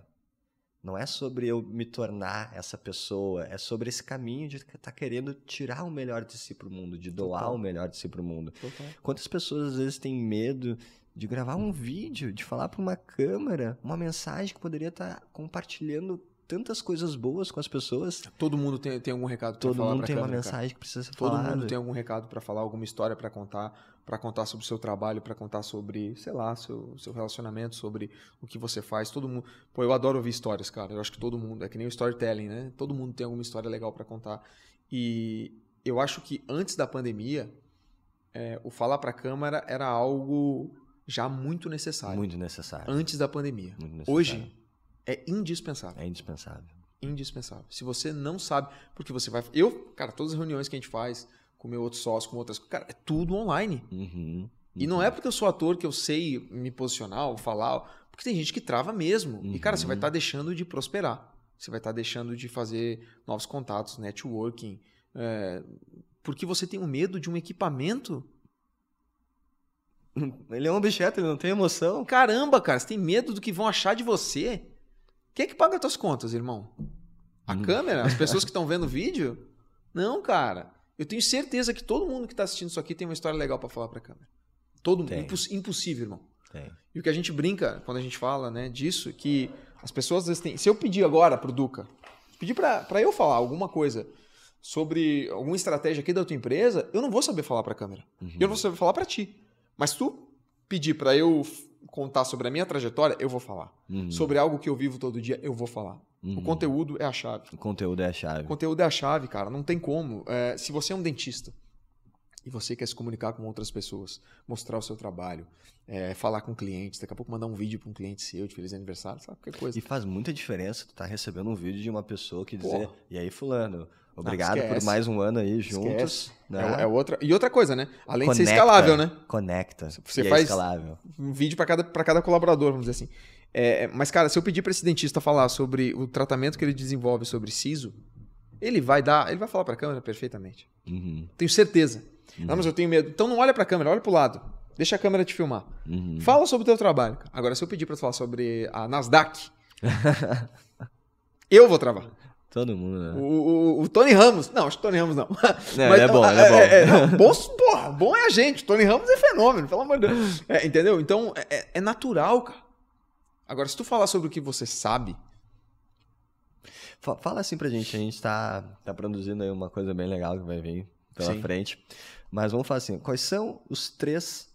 Não é sobre eu me tornar essa pessoa, é sobre esse caminho de estar querendo tirar o melhor de si pro mundo, de doar Total. o melhor de si pro mundo. Total. Quantas pessoas às vezes têm medo de gravar um vídeo, de falar para uma câmera, uma mensagem que poderia estar compartilhando tantas coisas boas com as pessoas? Todo mundo tem, tem algum recado pra Todo falar mundo pra tem uma câmera, cara. mensagem que precisa ser Todo falada. mundo tem algum recado pra falar, alguma história pra contar, pra contar sobre o seu trabalho, pra contar sobre, sei lá, seu, seu relacionamento, sobre o que você faz. Todo mundo. Pô, eu adoro ouvir histórias, cara. Eu acho que todo mundo, é que nem o storytelling, né? Todo mundo tem alguma história legal pra contar. E eu acho que antes da pandemia, é, o falar pra câmera era algo já muito necessário. Muito necessário. Antes da pandemia. Muito necessário. Hoje é indispensável. é indispensável. indispensável. Se você não sabe, porque você vai. Eu, cara, todas as reuniões que a gente faz com meu outro sócio, com outras cara, é tudo online. Uhum. E não é porque eu sou ator que eu sei me posicionar ou falar, porque tem gente que trava mesmo. E, cara, você vai Uhum. estar deixando de prosperar. Você vai estar deixando de fazer novos contatos, networking. é, porque você tem um medo de um equipamento. Ele é um objeto, ele não tem emoção. Caramba, cara, você tem medo do que vão achar de você? Quem é que paga as tuas contas, irmão? A Hum. câmera? As pessoas que estão vendo o vídeo? Não, cara. Eu tenho certeza que todo mundo que está assistindo isso aqui tem uma história legal para falar para a câmera. Todo mundo. Imposs- impossível, irmão. Tem. E o que a gente brinca quando a gente fala, né, disso, que as pessoas às vezes têm. Se eu pedir agora pro Duca, pedir para eu falar alguma coisa sobre alguma estratégia aqui da tua empresa, eu não vou saber falar para a câmera. Uhum. Eu não vou saber falar para ti. Mas tu pedir para eu contar sobre a minha trajetória, eu vou falar. Uhum. Sobre algo que eu vivo todo dia, eu vou falar. O Uhum. conteúdo é a chave. O conteúdo é a O chave. conteúdo é a chave, cara. Não tem como. É, se você é um dentista e você quer se comunicar com outras pessoas, mostrar o seu trabalho, é, falar com clientes, daqui a pouco mandar um vídeo para um cliente seu de feliz aniversário, sabe? Qualquer coisa. E faz muita diferença tu tá recebendo um vídeo de uma pessoa que dizer, Porra. e aí fulano, obrigado por esquece. mais um ano aí juntos. Né? É, é outra. E outra coisa, né? Além de ser Conecta, escalável, né? Conecta. Você e é faz- escalável. um vídeo para cada, pra cada colaborador, vamos dizer assim. É, mas, cara, se eu pedir para esse dentista falar sobre o tratamento que ele desenvolve sobre siso, ele vai dar, ele vai falar para a câmera perfeitamente. Uhum. Tenho certeza. Uhum. Não, mas eu tenho medo. Então não olha para a câmera, olha para o lado. Deixa a câmera te filmar. Uhum. Fala sobre o teu trabalho. Agora, se eu pedir para falar sobre a Nasdaq, eu vou travar. Todo mundo, né? O, o- o Tony Ramos. Não, acho que o Tony Ramos não. Não, ele é bom, ele é bom. não, bom, porra, bom é a gente. Tony Ramos é fenômeno, pelo amor de Deus. É, entendeu? Então, é- é, é natural, cara. Agora, se tu falar sobre o que você sabe, Fa- Fala assim pra gente, a gente tá, tá produzindo aí uma coisa bem legal que vai vir pela Sim. frente. Mas vamos falar assim, quais são os três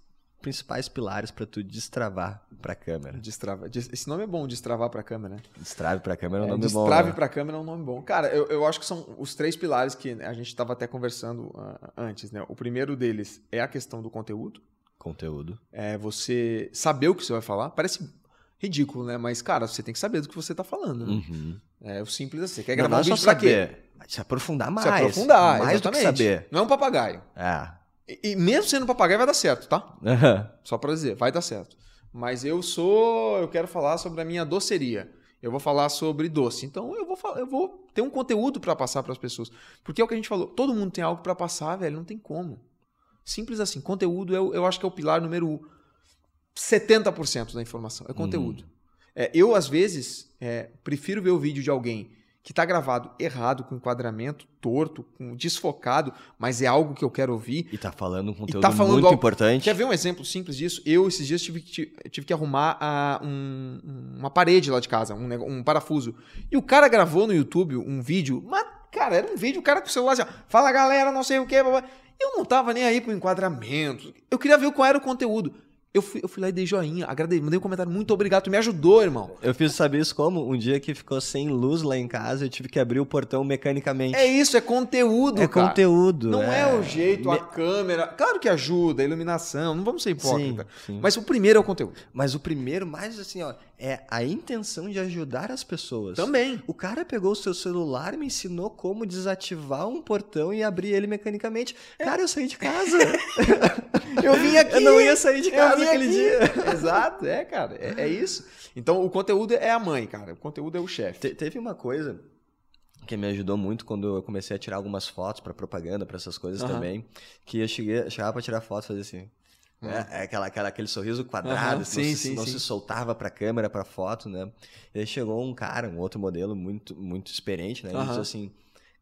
principais pilares pra tu destravar pra câmera? destrava. Des- Esse nome é bom, destravar pra câmera, né? Destrave pra câmera é um É, nome destrave bom. né? pra câmera é um nome bom. Cara, eu, eu acho que são os três pilares que a gente estava até conversando ah, antes, né? O primeiro deles é a questão do conteúdo. Conteúdo. É você saber o que você vai falar. Parece ridículo, né? Mas, cara, você tem que saber do que você tá falando, né? Uhum. É o simples assim. Você quer Não, gravar não um é só vídeo pra quê? saber, se aprofundar mais. Se aprofundar, Mais do que exatamente. saber. Não é um papagaio. É. E, e mesmo sendo papagaio, vai dar certo, tá? Só pra dizer, vai dar certo. Mas eu sou. Eu quero falar sobre a minha doceria. Eu vou falar sobre doce. Então eu vou, falar, eu vou ter um conteúdo pra passar pras pessoas. Porque é o que a gente falou. Todo mundo tem algo pra passar, velho. Não tem como. Simples assim. Conteúdo, eu, eu acho que é o pilar número 70% da informação. É conteúdo. É, eu, às vezes, é, prefiro ver o vídeo de alguém que está gravado errado, com enquadramento torto, com desfocado, mas é algo que eu quero ouvir. E tá falando um conteúdo tá falando muito algo- importante. Quer ver um exemplo simples disso? Eu, esses dias, tive que, ti- tive que arrumar a- um- uma parede lá de casa, um, um parafuso. E o cara gravou no YouTube um vídeo, mas, Cara, era um vídeo, o cara com o celular assim, ó, fala galera, não sei o que. Eu não tava nem aí pro enquadramento. Eu queria ver qual era o conteúdo. Eu fui, eu fui lá e dei joinha, agradei, mandei um comentário, muito obrigado, tu me ajudou, irmão. Eu fiz saber isso como? Um dia que ficou sem luz lá em casa, eu tive que abrir o portão mecanicamente. É isso, é conteúdo, É cara. conteúdo. Não é, é o jeito, Me- a câmera. Claro que ajuda, a iluminação, não vamos ser hipócritas. Sim, sim. Mas o primeiro é o conteúdo. Mas o primeiro, mais assim, ó, é a intenção de ajudar as pessoas. Também. O cara pegou o seu celular e me ensinou como desativar um portão e abrir ele mecanicamente. Cara, eu saí de casa. Eu vim aqui. eu não ia sair de casa vim aquele aqui. dia. Exato, é, cara. É, é isso. Então o conteúdo é a mãe, cara. O conteúdo é o chefe. Te- teve uma coisa que me ajudou muito quando eu comecei a tirar algumas fotos pra propaganda, pra essas coisas Aham. também, que eu cheguei, chegava pra tirar foto e fazia assim. É, é aquela, aquela, aquele sorriso quadrado, Aham, não, sim, se, sim, não sim. se soltava pra câmera, pra foto, né? E aí chegou um cara, um outro modelo muito, muito experiente, né? Ele disse assim,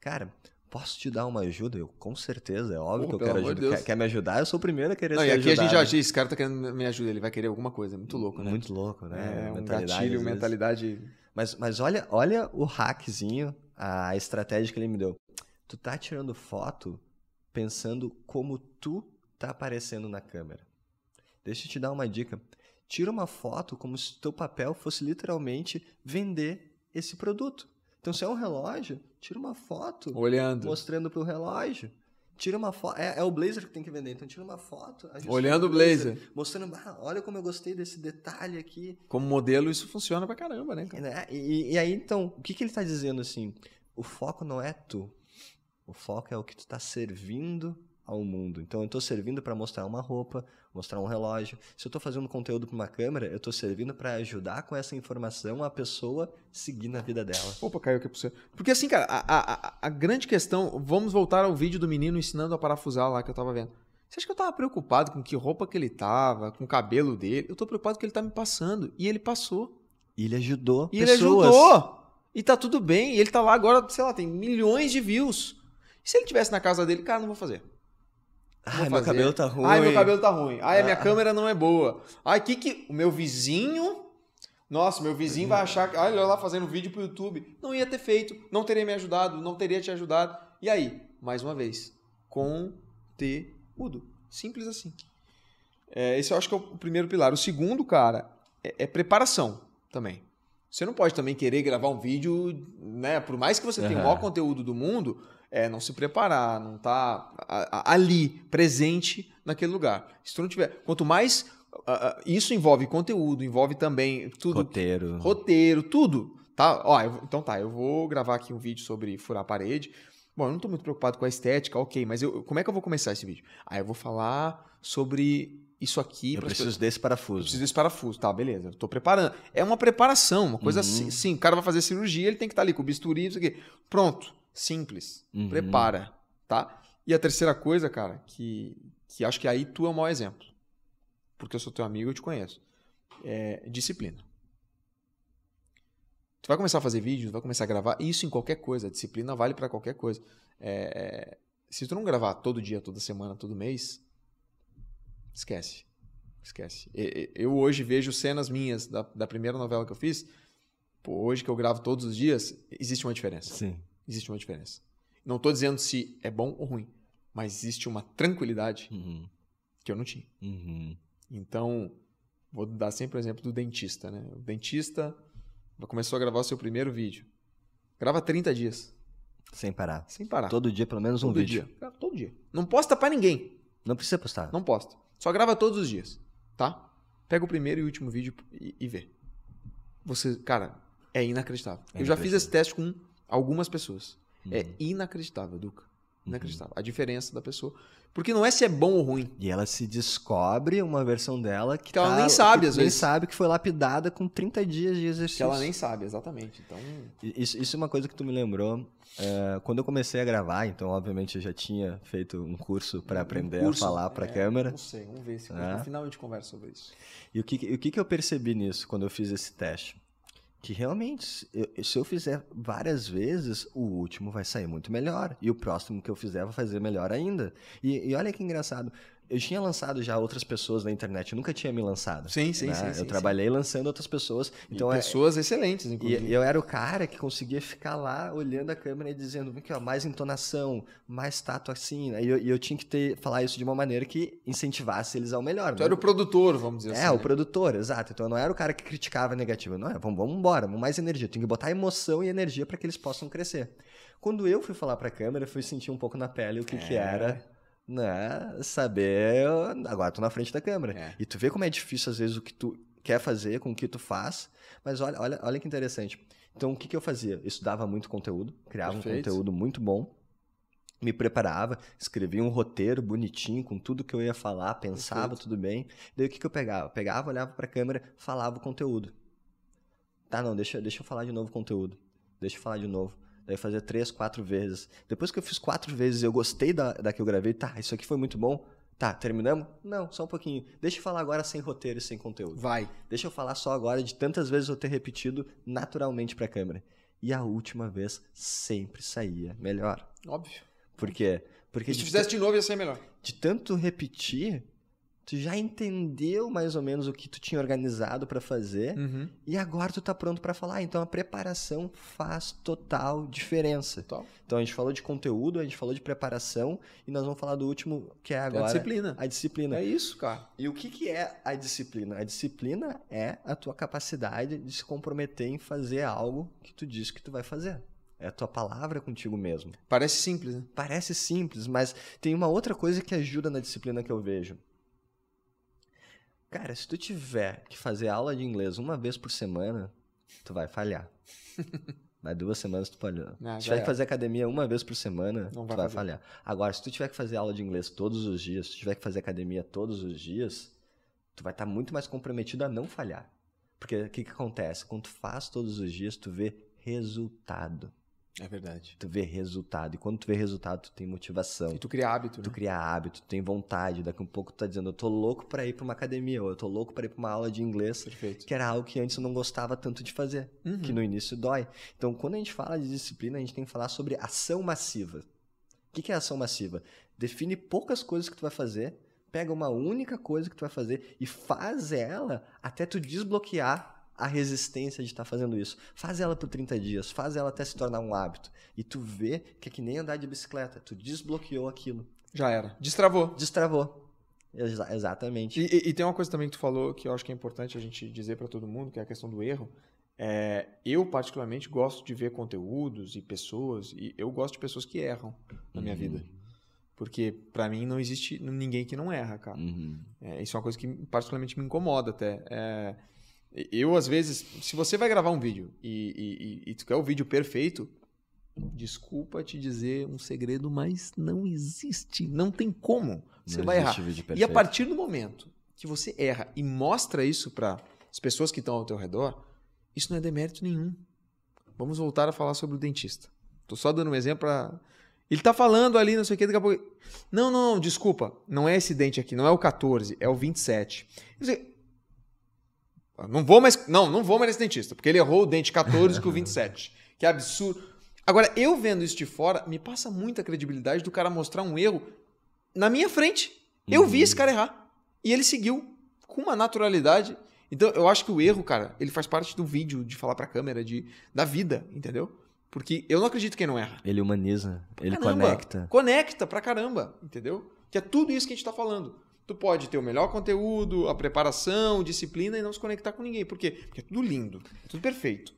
cara, posso te dar uma ajuda? Eu, com certeza, é óbvio que eu quero ajuda. Deus. Quer, quer me ajudar? Eu sou o primeiro a querer Não, e aqui a gente já diz, esse cara tá querendo me ajuda, ele vai querer alguma coisa. Muito louco, né? Muito louco, né? É, um Mentalidade, gatilho, mentalidade. Mas, mas olha, olha o hackzinho, a estratégia que ele me deu. Tu tá tirando foto pensando como tu tá aparecendo na câmera. Deixa eu te dar uma dica. Tira uma foto como se teu papel fosse literalmente vender esse produto. Então, se é um relógio, tira uma foto Olhando. mostrando pro relógio. Tira uma foto. É, é o blazer que tem que vender. Então, tira uma foto. Olhando o blazer. Mostrando, ah, olha como eu gostei desse detalhe aqui. Como modelo, isso funciona pra caramba, né, cara? Né? E, e aí, então, o que, que ele está dizendo assim? O foco não é tu. O foco é o que tu está servindo ao mundo. Então, eu estou servindo para mostrar uma roupa, mostrar um relógio. Se eu estou fazendo conteúdo para uma câmera, eu estou servindo para ajudar com essa informação a pessoa seguir na vida dela. Opa, caiu aqui pro você. Porque assim, cara, a, a, a- grande questão. Vamos voltar ao vídeo do menino ensinando a parafusar lá que eu tava vendo. Você acha que eu tava preocupado com que roupa que ele tava, com o cabelo dele? Eu tô preocupado com o que ele tá me passando. E ele passou. E ele ajudou E pessoas. ele ajudou. E tá tudo bem. E ele tá lá agora, sei lá, tem milhões de views. E se ele tivesse na casa dele, cara, não vou fazer. Ai, meu cabelo tá ruim. Ai, meu cabelo tá ruim. Ai, a minha Ah. câmera não é boa. Ai, que que. O meu vizinho. Nossa, meu vizinho vai achar que. Olha, lá fazendo vídeo pro YouTube. Não ia ter feito. Não teria me ajudado. Não teria te ajudado. E aí? Mais uma vez. Conteúdo. Simples assim. É, esse eu acho que é o primeiro pilar. O segundo, cara, é, é preparação também. Você não pode também querer gravar um vídeo, né? Por mais que você tenha o maior conteúdo do mundo, é não se preparar, não tá a- a- ali, presente naquele lugar. Se tu não tiver. Quanto mais. ah, ah, isso envolve conteúdo, envolve também tudo. Roteiro. Roteiro, tudo. Tá? Ó, eu então tá, eu vou gravar aqui um vídeo sobre furar a parede. Bom, eu não tô muito preocupado com a estética, ok, mas eu, como é que eu vou começar esse vídeo? Aí eu vou falar sobre isso aqui. Eu preciso desse eu parafuso. preciso desse parafuso. Tá, beleza. Eu tô preparando. É uma preparação, uma coisa Uhum. assim. Sim, o cara vai fazer cirurgia, ele tem que estar ali com o bisturi, isso aqui. Pronto. Simples. Uhum. Prepara, tá? E a terceira coisa, cara, que, que acho que aí tu é o maior exemplo. Porque eu sou teu amigo e eu te conheço. É disciplina. Tu vai começar a fazer vídeos, vai começar a gravar, isso em qualquer coisa. A disciplina vale pra qualquer coisa. É, se tu não gravar todo dia, toda semana, todo mês, esquece. Esquece. Eu hoje vejo cenas minhas da, da primeira novela que eu fiz. Pô, hoje que eu gravo todos os dias, existe uma diferença. Sim. Existe uma diferença. Não tô dizendo se é bom ou ruim, mas existe uma tranquilidade Uhum. que eu não tinha. Uhum. Então, vou dar sempre o exemplo do dentista, né? O dentista começou a gravar o seu primeiro vídeo. Grava 30 dias, Sem parar. sem parar. Todo dia, pelo menos um Todo vídeo. dia. Grava todo dia. Não posta pra ninguém. Não precisa postar. Não posta. Só grava todos os dias, tá? Pega o primeiro e o último vídeo e, e vê. Você, cara, é inacreditável. É Eu já fiz esse teste com algumas pessoas. É Uhum. inacreditável, Duca. Inacreditável. A diferença da pessoa. Porque não é se é bom ou ruim. E ela se descobre uma versão dela que, Que ela tá- nem sabe, às nem vezes. sabe que foi lapidada com 30 dias de exercício. Que ela nem sabe, exatamente. Então, Isso, isso é uma coisa que tu me lembrou. é, quando eu comecei a gravar, então obviamente eu já tinha feito um curso para aprender um curso, a falar para é, câmera. Não sei, vamos ver se É. no final a gente conversa sobre isso. E o que, o que eu percebi nisso quando eu fiz esse teste? Que realmente, se eu, se eu fizer várias vezes, o último vai sair muito melhor. E o próximo que eu fizer vai fazer melhor ainda. E, e olha que engraçado. Eu tinha lançado já outras pessoas na internet, eu nunca tinha me lançado. Sim, sim, né? sim, Eu sim, trabalhei lançando outras pessoas. Então e é- pessoas excelentes, e inclusive. e eu era o cara que conseguia ficar lá olhando a câmera e dizendo, "Vem aqui, ó, mais entonação, mais tato assim. né? E eu, e eu tinha que ter, falar isso de uma maneira que incentivasse eles ao melhor. Tu né? era o produtor, vamos dizer É, assim. o né? produtor, exato. Então eu não era o cara que criticava negativo. Não, é, vamos, vamos embora, vamos mais energia. Tem que botar emoção e energia para que eles possam crescer. Quando eu fui falar para a câmera, eu fui sentir um pouco na pele o que, que É. era, né? Saber. Agora tô na frente da câmera. É. E tu vê como é difícil, às vezes, o que tu quer fazer com o que tu faz. Mas olha, olha, olha que interessante. Então, o que, que eu fazia? Eu estudava muito conteúdo, criava um Perfeito. conteúdo muito bom me preparava, escrevia um roteiro bonitinho com tudo que eu ia falar, pensava Perfeito. tudo bem. Daí o que, que eu pegava? Pegava, olhava pra câmera, falava o conteúdo. Tá, não, deixa, deixa eu falar de novo o conteúdo. Deixa eu falar de novo. Daí fazia três, quatro vezes. Depois que eu fiz quatro vezes e eu gostei da, da que eu gravei, tá, isso aqui foi muito bom. Tá, terminamos? Não, só um pouquinho. Deixa eu falar agora sem roteiro e sem conteúdo. Vai. Deixa eu falar só agora de tantas vezes eu ter repetido naturalmente pra câmera. E a última vez sempre saía melhor. Óbvio. Por quê? Porque se fizesse de novo, ia ser melhor. de tanto repetir, tu já entendeu mais ou menos o que tu tinha organizado pra fazer Uhum. e agora tu tá pronto pra falar. Então a preparação faz total diferença. Total. Então a gente falou de conteúdo, a gente falou de preparação e nós vamos falar do último que é É agora a disciplina. a disciplina. É isso, cara. E o que, que é a disciplina? A disciplina é a tua capacidade de se comprometer em fazer algo que tu diz que tu vai fazer. É a tua palavra contigo mesmo. Parece simples, né? Parece simples, mas tem uma outra coisa que ajuda na disciplina que eu vejo. Cara, se tu tiver que fazer aula de inglês uma vez por semana, tu vai falhar. Mas duas semanas tu pode. Ah, se tiver que era. fazer academia uma vez por semana, Não tu vai vai falhar. Agora, se tu tiver que fazer aula de inglês todos os dias, se tu tiver que fazer academia todos os dias, tu vai estar muito mais comprometido a não falhar. Porque o que, que acontece? Quando tu faz todos os dias, tu vê resultado. É verdade. Tu vê resultado. E quando tu vê resultado, tu tem motivação. E tu cria hábito, Tu né? cria hábito, tu tem vontade. Daqui a um pouco tu tá dizendo, eu tô louco pra ir pra uma academia, ou eu tô louco pra ir pra uma aula de inglês, Perfeito. que era algo que antes eu não gostava tanto de fazer, Uhum. que no início dói. Então, quando a gente fala de disciplina, a gente tem que falar sobre ação massiva. O que que é ação massiva? Define poucas coisas que tu vai fazer, pega uma única coisa que tu vai fazer e faz ela até tu desbloquear a resistência de estar fazendo isso. Faz ela por 30 dias, faz ela até se tornar um hábito. E tu vê que é que nem andar de bicicleta, tu desbloqueou aquilo. Já era. Destravou. Destravou. Exa- exatamente. E, e- e tem uma coisa também que tu falou que eu acho que é importante a gente dizer pra todo mundo, que é a questão do erro. É, eu, particularmente, gosto de ver conteúdos e pessoas, e eu gosto de pessoas que erram na minha Uhum. vida. Porque, pra mim, não existe ninguém que não erra, cara. Uhum. É, isso é uma coisa que particularmente me incomoda até. É, eu, às vezes, se você vai gravar um vídeo e, e- e- tu quer o vídeo perfeito, desculpa te dizer um segredo, mas não existe. Não tem como. Você Não vai errar. E a partir do momento que você erra e mostra isso para as pessoas que estão ao teu redor, isso não é demérito nenhum. Vamos voltar a falar sobre o dentista. Tô só dando um exemplo para ele tá falando ali, não sei o que, daqui a pouco. Não, não, não, desculpa. Não é esse dente aqui, não é o 14, é o 27. Quer dizer, não vou mais. Não, não vou mais nesse dentista, porque ele errou o dente 14 com o 27. Que absurdo. Agora, eu vendo isso de fora, me passa muita credibilidade do cara mostrar um erro na minha frente. Eu vi esse cara errar. E ele seguiu com uma naturalidade. Então, eu acho que o erro, cara, ele faz parte do vídeo, de falar pra câmera, de, da vida, entendeu? Porque eu não acredito quem não erra. Ele humaniza, ele Caramba, conecta. Conecta pra caramba, entendeu? Que é tudo isso que a gente tá falando. Tu pode ter o melhor conteúdo, a preparação, disciplina e não se conectar com ninguém. Por quê? Porque é tudo lindo, é tudo perfeito.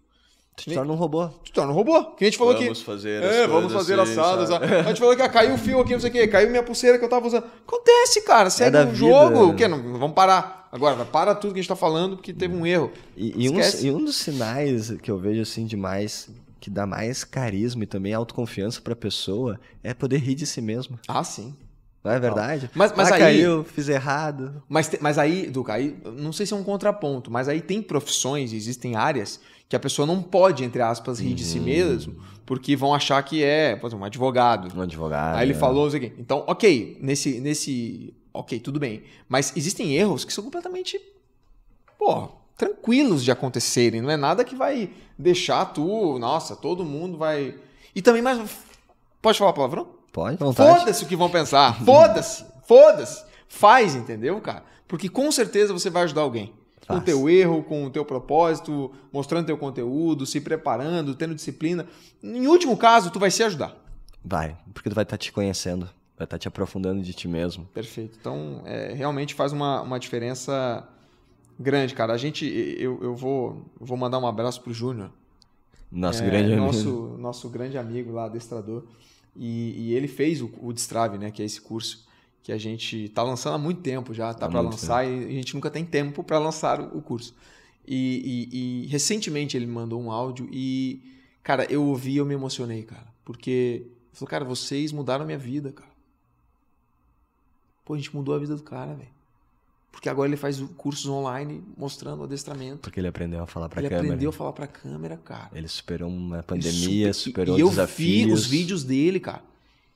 Tu te torna um robô. Tu torna um robô. Que a gente falou Vamos que. fazer É, as vamos fazer assim, assadas. sabe? A gente falou que ah, caiu o fio aqui, não sei o quê, caiu minha pulseira que eu tava usando. Acontece, cara. Segue da o vida. jogo. O quê? Não, não vamos parar. Agora, para tudo que a gente tá falando porque teve um erro. E, e um, e um dos sinais que eu vejo assim demais, que dá mais carisma e também autoconfiança pra pessoa, é poder rir de si mesmo. Ah, sim. Não é verdade? Mas- mas ah, aí- caiu, fiz errado. Mas, mas aí, Duca, aí, não sei se é um contraponto, mas aí tem profissões, existem áreas que a pessoa não pode, entre aspas, rir de si Uhum. mesmo, porque vão achar que é, por exemplo, um advogado. Um advogado. Aí ele né? falou isso aqui. Então, ok, nesse, nesse. Ok, tudo bem. Mas existem erros que são completamente. Pô, tranquilos de acontecerem. Não é nada que vai deixar tu. Nossa, todo mundo vai. E também mais. Pode falar palavrão? Pode. Foda-se o que vão pensar. Foda-se. Foda-se. Faz, entendeu, cara? Porque com certeza você vai ajudar alguém. Com o Faz. teu erro, com o teu propósito, mostrando teu conteúdo, se preparando, tendo disciplina. Em último caso, tu vai se ajudar. Vai, porque tu vai estar te conhecendo, vai estar te aprofundando de ti mesmo. Perfeito. Então, é, realmente faz uma, uma diferença grande, cara. A gente, eu, eu vou, vou mandar um abraço pro Júnior. Nosso É, grande amigo. nosso, nosso grande amigo lá, adestrador. E, e ele fez o, o Destrave, né? Que é esse curso que a gente tá lançando há muito tempo já, tá Há para lançar e a gente nunca tem tempo para lançar o, o curso. E, e- e recentemente ele me mandou um áudio e, cara, eu ouvi e eu me emocionei, cara. Porque ele falou, cara, vocês mudaram a minha vida, cara. Pô, a gente mudou a vida do cara, velho. Porque agora ele faz cursos online mostrando o adestramento. Porque ele aprendeu a falar ele câmera. aprendeu a falar pra câmera, cara. Ele superou uma Ele pandemia, super- superou e eu desafios. vi os vídeos dele, cara.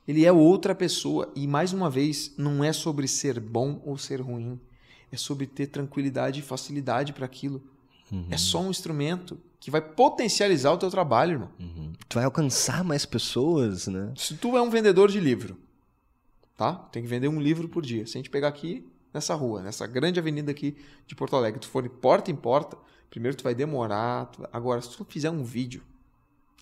Ele é outra pessoa. E mais uma vez, não é sobre ser bom ou ser ruim. É sobre ter tranquilidade e facilidade para aquilo. Uhum, É só um instrumento que vai potencializar o teu trabalho, irmão. uhum. Tu vai alcançar mais pessoas, né? Se tu é um vendedor de livro, tá? Tem que vender um livro por dia. Se a gente pegar aqui nessa rua, nessa grande avenida aqui de Porto Alegre, tu for de porta em porta, primeiro tu vai demorar. tu- Agora, se tu fizer um vídeo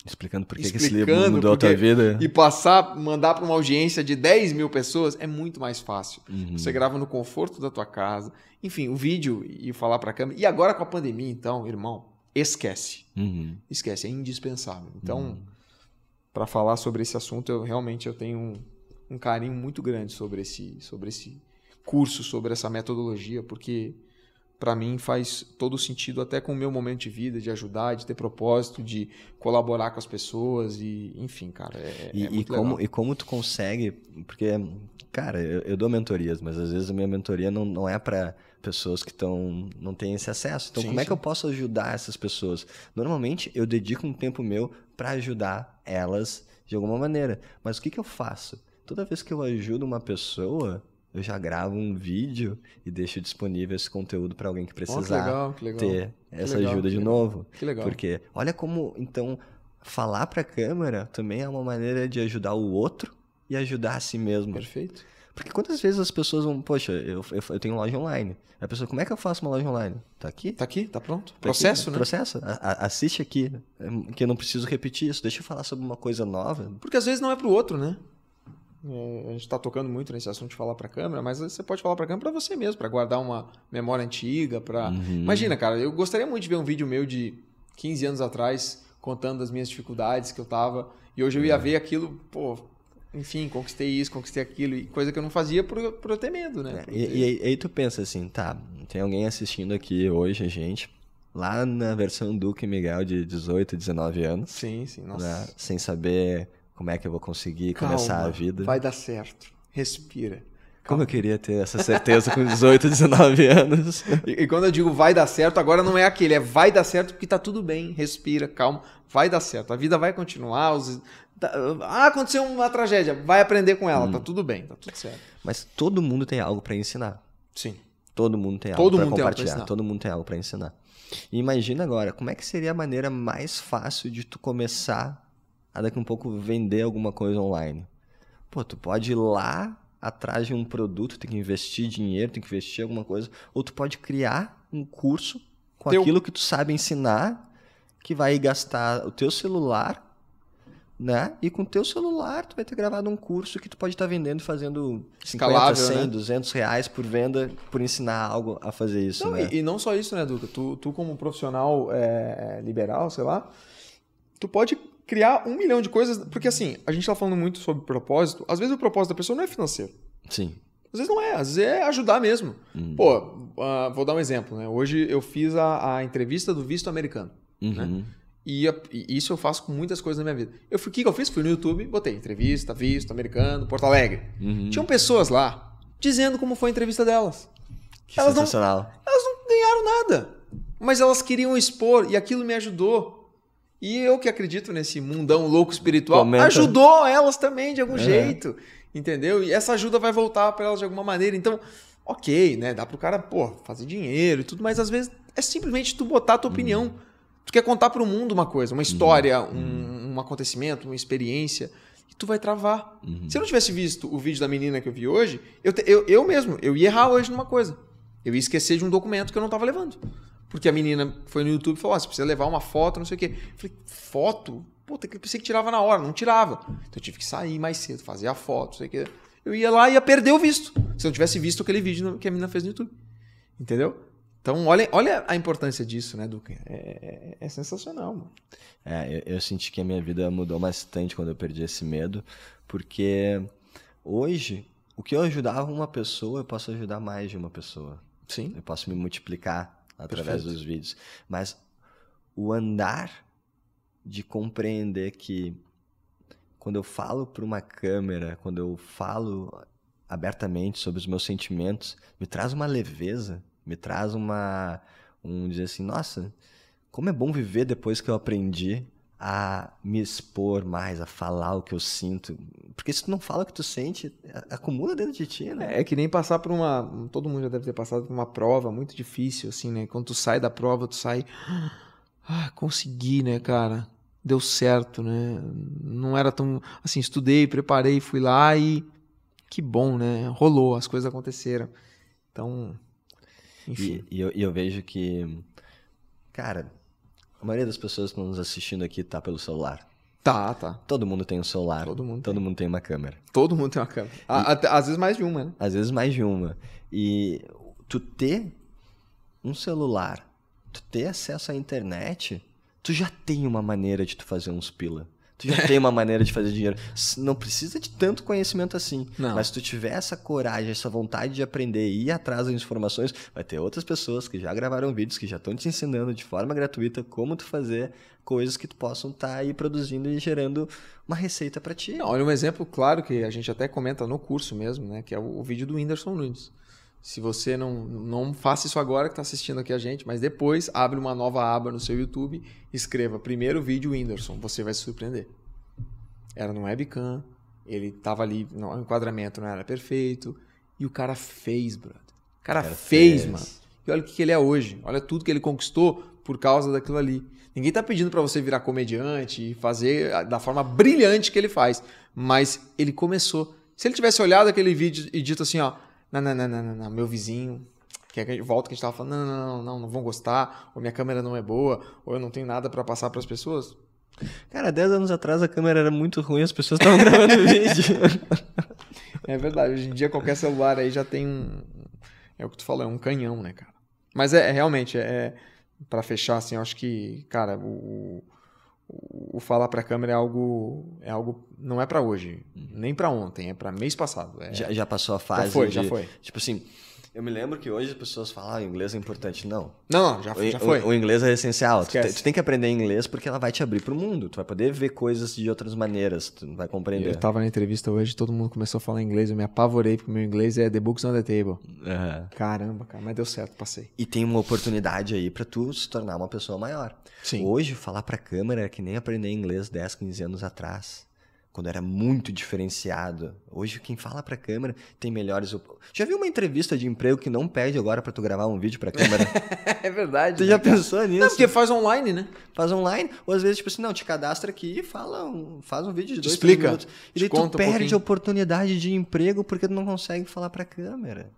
Explicando por que, que esse livro mudou a por tua vida. e passar, mandar para uma audiência de 10 mil pessoas, é muito mais fácil. Uhum. Você grava no conforto da tua casa. Enfim, o vídeo e falar para a câmera. E agora com a pandemia, então, irmão, esquece. Uhum. Esquece, é indispensável. Então, Uhum. para falar sobre esse assunto, eu realmente eu tenho um, um carinho muito grande sobre esse, sobre esse curso, sobre essa metodologia, porque para mim faz todo sentido, até com o meu momento de vida, de ajudar, de ter propósito, de colaborar com as pessoas e, enfim, cara, é, E, é e como, legal. e como tu consegue, porque, cara, eu, eu dou mentorias, mas às vezes a minha mentoria não, não é para pessoas que estão não têm esse acesso. Então, Sim, como é que sim. eu posso ajudar essas pessoas? Normalmente, eu dedico um tempo meu para ajudar elas de alguma maneira. Mas o que, que eu faço? Toda vez que eu ajudo uma pessoa, eu já gravo um vídeo e deixo disponível esse conteúdo para alguém que Ó, que precisar legal, que legal. ter essa legal, ajuda que de novo. Que legal. Porque olha como, então, falar para a câmera também é uma maneira de ajudar o outro e ajudar a si mesmo. Perfeito. Porque quantas vezes as pessoas vão, poxa, eu, eu, eu tenho loja online. A pessoa, como é que eu faço uma loja online? Tá aqui? Tá aqui, tá pronto. Tá Processo, aqui, né? Processo. A- a- assiste aqui, que eu não preciso repetir isso. Deixa eu falar sobre uma coisa nova. Porque às vezes não é pro outro, né? É, a gente está tocando muito nesse assunto de falar para a câmera, mas você pode falar para a câmera para você mesmo, para guardar uma memória antiga, para Uhum. Imagina, cara, eu gostaria muito de ver um vídeo meu de 15 anos atrás contando as minhas dificuldades que eu tava, e hoje eu ia ver aquilo, pô, enfim, conquistei isso, conquistei aquilo, e coisa que eu não fazia por, por eu ter medo, né? É, E, ter- e aí, tu pensa assim, tá, tem alguém assistindo aqui hoje, a gente, lá na versão Duque e Miguel de 18, 19 anos, Sim, sim, nossa. né, sem saber como é que eu vou conseguir começar Calma, a vida. Vai dar certo. Respira. Como eu queria ter essa certeza com 18, 19 anos. E, e quando eu digo vai dar certo, agora não é aquele, é vai dar certo porque tá tudo bem, respira, calma, vai dar certo. A vida vai continuar. Os... tá- Ah, aconteceu uma tragédia, vai aprender com ela, Hum. tá tudo bem, tá tudo certo. Mas todo mundo tem algo para ensinar. Sim. Todo mundo tem algo Todo para algo pra compartilhar. Todo mundo tem algo para ensinar. E imagina agora, como é que seria a maneira mais fácil de tu começar a daqui um pouco vender alguma coisa online? Pô, tu pode ir lá atrás de um produto, tem que investir dinheiro, tem que investir alguma coisa, ou tu pode criar um curso com Teu- aquilo que tu sabe ensinar, que vai gastar o teu celular, né? E com o teu celular tu vai ter gravado um curso que tu pode estar vendendo e fazendo 50, Escalável, 100, né? 200 reais por venda por ensinar algo a fazer isso, Não, né? e, e não só isso, né, Duca? Tu, tu como profissional é, liberal, sei lá, tu pode criar um milhão de coisas, porque assim, a gente tá falando muito sobre propósito, às vezes o propósito da pessoa não é financeiro. Sim. Às vezes não é, às vezes é ajudar mesmo. Uhum. Pô, ah, vou dar um exemplo, né? Hoje eu fiz a, a entrevista do visto americano. Uhum. E, a- e isso eu faço com muitas coisas na minha vida. Eu fui, o que, que eu fiz? Fui no YouTube, botei entrevista, visto, americano, Porto Alegre. Uhum. Tinham pessoas lá dizendo como foi a entrevista delas. Que elas não- sensacional. Elas não ganharam nada. Mas elas queriam expor e aquilo me ajudou. E eu que acredito nesse mundão louco espiritual, Comenta. ajudou elas também de algum É. jeito. Entendeu? E essa ajuda vai voltar para elas de alguma maneira. Então, ok, né? Dá pro cara, pô, fazer dinheiro e tudo, mas às vezes é simplesmente tu botar a tua opinião. Uhum. Tu quer contar pro mundo uma coisa, uma história, um, um acontecimento, uma experiência. e tu vai travar. Uhum. Se eu não tivesse visto o vídeo da menina que eu vi hoje, eu, te, eu, eu mesmo, eu ia errar hoje numa coisa. Eu ia esquecer de um documento que eu não estava levando. Porque a menina foi no YouTube e falou: oh, você precisa levar uma foto, não sei o quê. Eu falei, foto? Puta, eu pensei que tirava na hora, não tirava. Então eu tive que sair mais cedo, fazer a foto, não sei o quê. Eu ia lá e ia perder o visto. Se eu não tivesse visto aquele vídeo que a menina fez no YouTube. Entendeu? Então, olha, olha a importância disso, né, Duque? É, é, é, sensacional, mano. É, eu, eu, senti que a minha vida mudou bastante quando eu perdi esse medo, porque hoje, o que eu ajudava uma pessoa, eu posso ajudar mais de uma pessoa. Sim. Eu posso me multiplicar através Perfeito. dos vídeos. Mas o andar de compreender que quando eu falo para uma câmera, quando eu falo abertamente sobre os meus sentimentos, me traz uma leveza, me traz uma um dizer assim, nossa, como é bom viver depois que eu aprendi a me expor mais, a falar o que eu sinto. Porque se tu não fala o que tu sente, acumula dentro de ti, né? É que nem passar por uma. Todo mundo já deve ter passado por uma prova muito difícil, assim, né? Quando tu sai da prova, tu sai. Ah, consegui, né, cara? Deu certo, né? Não era tão. Assim, estudei, preparei, fui lá e. Que bom, né? Rolou, as coisas aconteceram. Então. Enfim. E, e eu, e eu vejo que. Cara, a maioria das pessoas que estão nos assistindo aqui tá pelo celular. Tá, tá. Todo mundo tem um celular. Todo mundo. Todo tem. mundo tem uma câmera. Todo mundo tem uma câmera. E, Até, às vezes mais de uma, né? Às vezes mais de uma. E tu ter um celular, tu ter acesso à internet, tu já tem uma maneira de tu fazer uns pila. Tu já tem uma maneira de fazer dinheiro. Não precisa de tanto conhecimento assim. Não. Mas se tu tiver essa coragem, essa vontade de aprender e ir atrás das informações, vai ter outras pessoas que já gravaram vídeos, que já estão te ensinando de forma gratuita como tu fazer coisas que tu possam estar tá aí produzindo e gerando uma receita para ti. Não, olha um exemplo claro que a gente até comenta no curso mesmo, né? Que é o, o vídeo do Whindersson Nunes. Se você não, não faça isso agora que está assistindo aqui a gente, mas depois abre uma nova aba no seu YouTube, escreva primeiro vídeo Whindersson, você vai se surpreender. Era no webcam, ele tava ali, o enquadramento não era perfeito, e o cara fez, brother. O cara, cara fez, fez, mano. E olha o que ele é hoje. Olha tudo que ele conquistou por causa daquilo ali. Ninguém tá pedindo para você virar comediante e fazer da forma brilhante que ele faz, mas ele começou. Se ele tivesse olhado aquele vídeo e dito assim, ó, não, não, não, não, não, meu vizinho, que é volta que a gente tava falando, não, não, não, não, não vão gostar, ou minha câmera não é boa, ou eu não tenho nada para passar para as pessoas. Cara, 10 anos atrás a câmera era muito ruim, as pessoas estavam gravando vídeo. É verdade, hoje em dia qualquer celular aí já tem um. É o que tu falou, é um canhão, né, cara? Mas é, é realmente, é, é para fechar, assim, eu acho que, cara, o, o, falar para a câmera é algo, é algo, não é para hoje, nem para ontem, é para mês passado. É, já, já passou a fase. Já foi, de, já foi. Tipo assim, eu me lembro que hoje as pessoas falam, ah, o inglês é importante. Não. Não, já, já foi. O, o, inglês é essencial. Tu, tu, tem que aprender inglês porque ela vai te abrir para o mundo. Tu vai poder ver coisas de outras maneiras. Tu vai compreender. Eu estava na entrevista hoje, todo mundo começou a falar inglês. Eu me apavorei porque meu inglês é the books on the table. Uhum. Caramba, cara. Mas deu certo, passei. E tem uma oportunidade aí para tu se tornar uma pessoa maior. Sim. Hoje, falar para câmera é que nem aprender inglês 10, 15 anos atrás quando era muito diferenciado. Hoje quem fala para câmera tem melhores. Já viu uma entrevista de emprego que não pede agora para tu gravar um vídeo para câmera? é verdade. Tu né, já pensou nisso? Não, porque faz online, né? Faz online, ou às vezes tipo assim, não, te cadastra aqui e fala, um, faz um vídeo de dois Explica. minutos. E daí tu perde um oportunidade de emprego porque tu não consegue falar para câmera.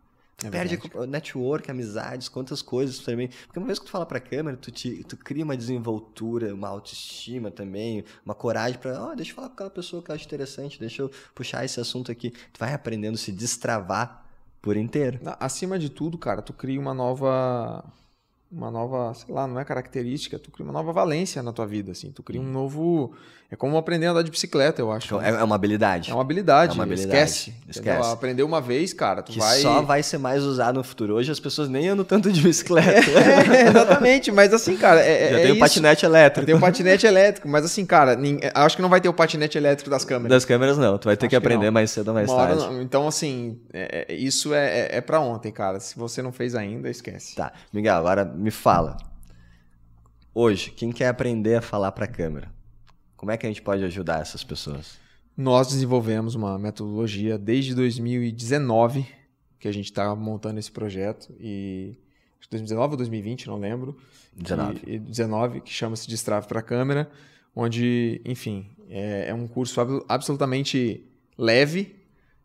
É perde network, amizades, quantas coisas também. Porque uma vez que tu fala pra câmera, tu, te, tu cria uma desenvoltura, uma autoestima também, uma coragem pra, ó, oh, deixa eu falar com aquela pessoa que eu acho interessante, deixa eu puxar esse assunto aqui. Tu vai aprendendo a se destravar por inteiro. Acima de tudo, cara, tu cria uma nova uma nova, sei lá, não é característica, tu cria uma nova valência na tua vida, assim, tu cria um novo, é como aprender a andar de bicicleta, eu acho. É, é uma habilidade. É uma habilidade, é uma habilidade. esquece. Esquece. Aprender uma vez, cara, tu que vai... só vai ser mais usado no futuro. Hoje as pessoas nem andam tanto de bicicleta. É, exatamente, mas assim, cara, é, Já é tem o patinete elétrico. Tem o patinete elétrico, mas assim, cara, acho que não vai ter o patinete elétrico das câmeras. Das câmeras não, tu vai ter acho que aprender que mais cedo ou mais uma tarde. então, assim, é, isso é, é para ontem, cara. Se você não fez ainda, esquece. Tá, Miguel, agora me fala Hoje, quem quer aprender a falar para a câmera, como é que a gente pode ajudar essas pessoas? Nós desenvolvemos uma metodologia desde 2019 que a gente está montando esse projeto e 2019 ou 2020, não lembro. 19. E, 19 que chama-se Destrave para a câmera, onde, enfim, é, é um curso ab- absolutamente leve,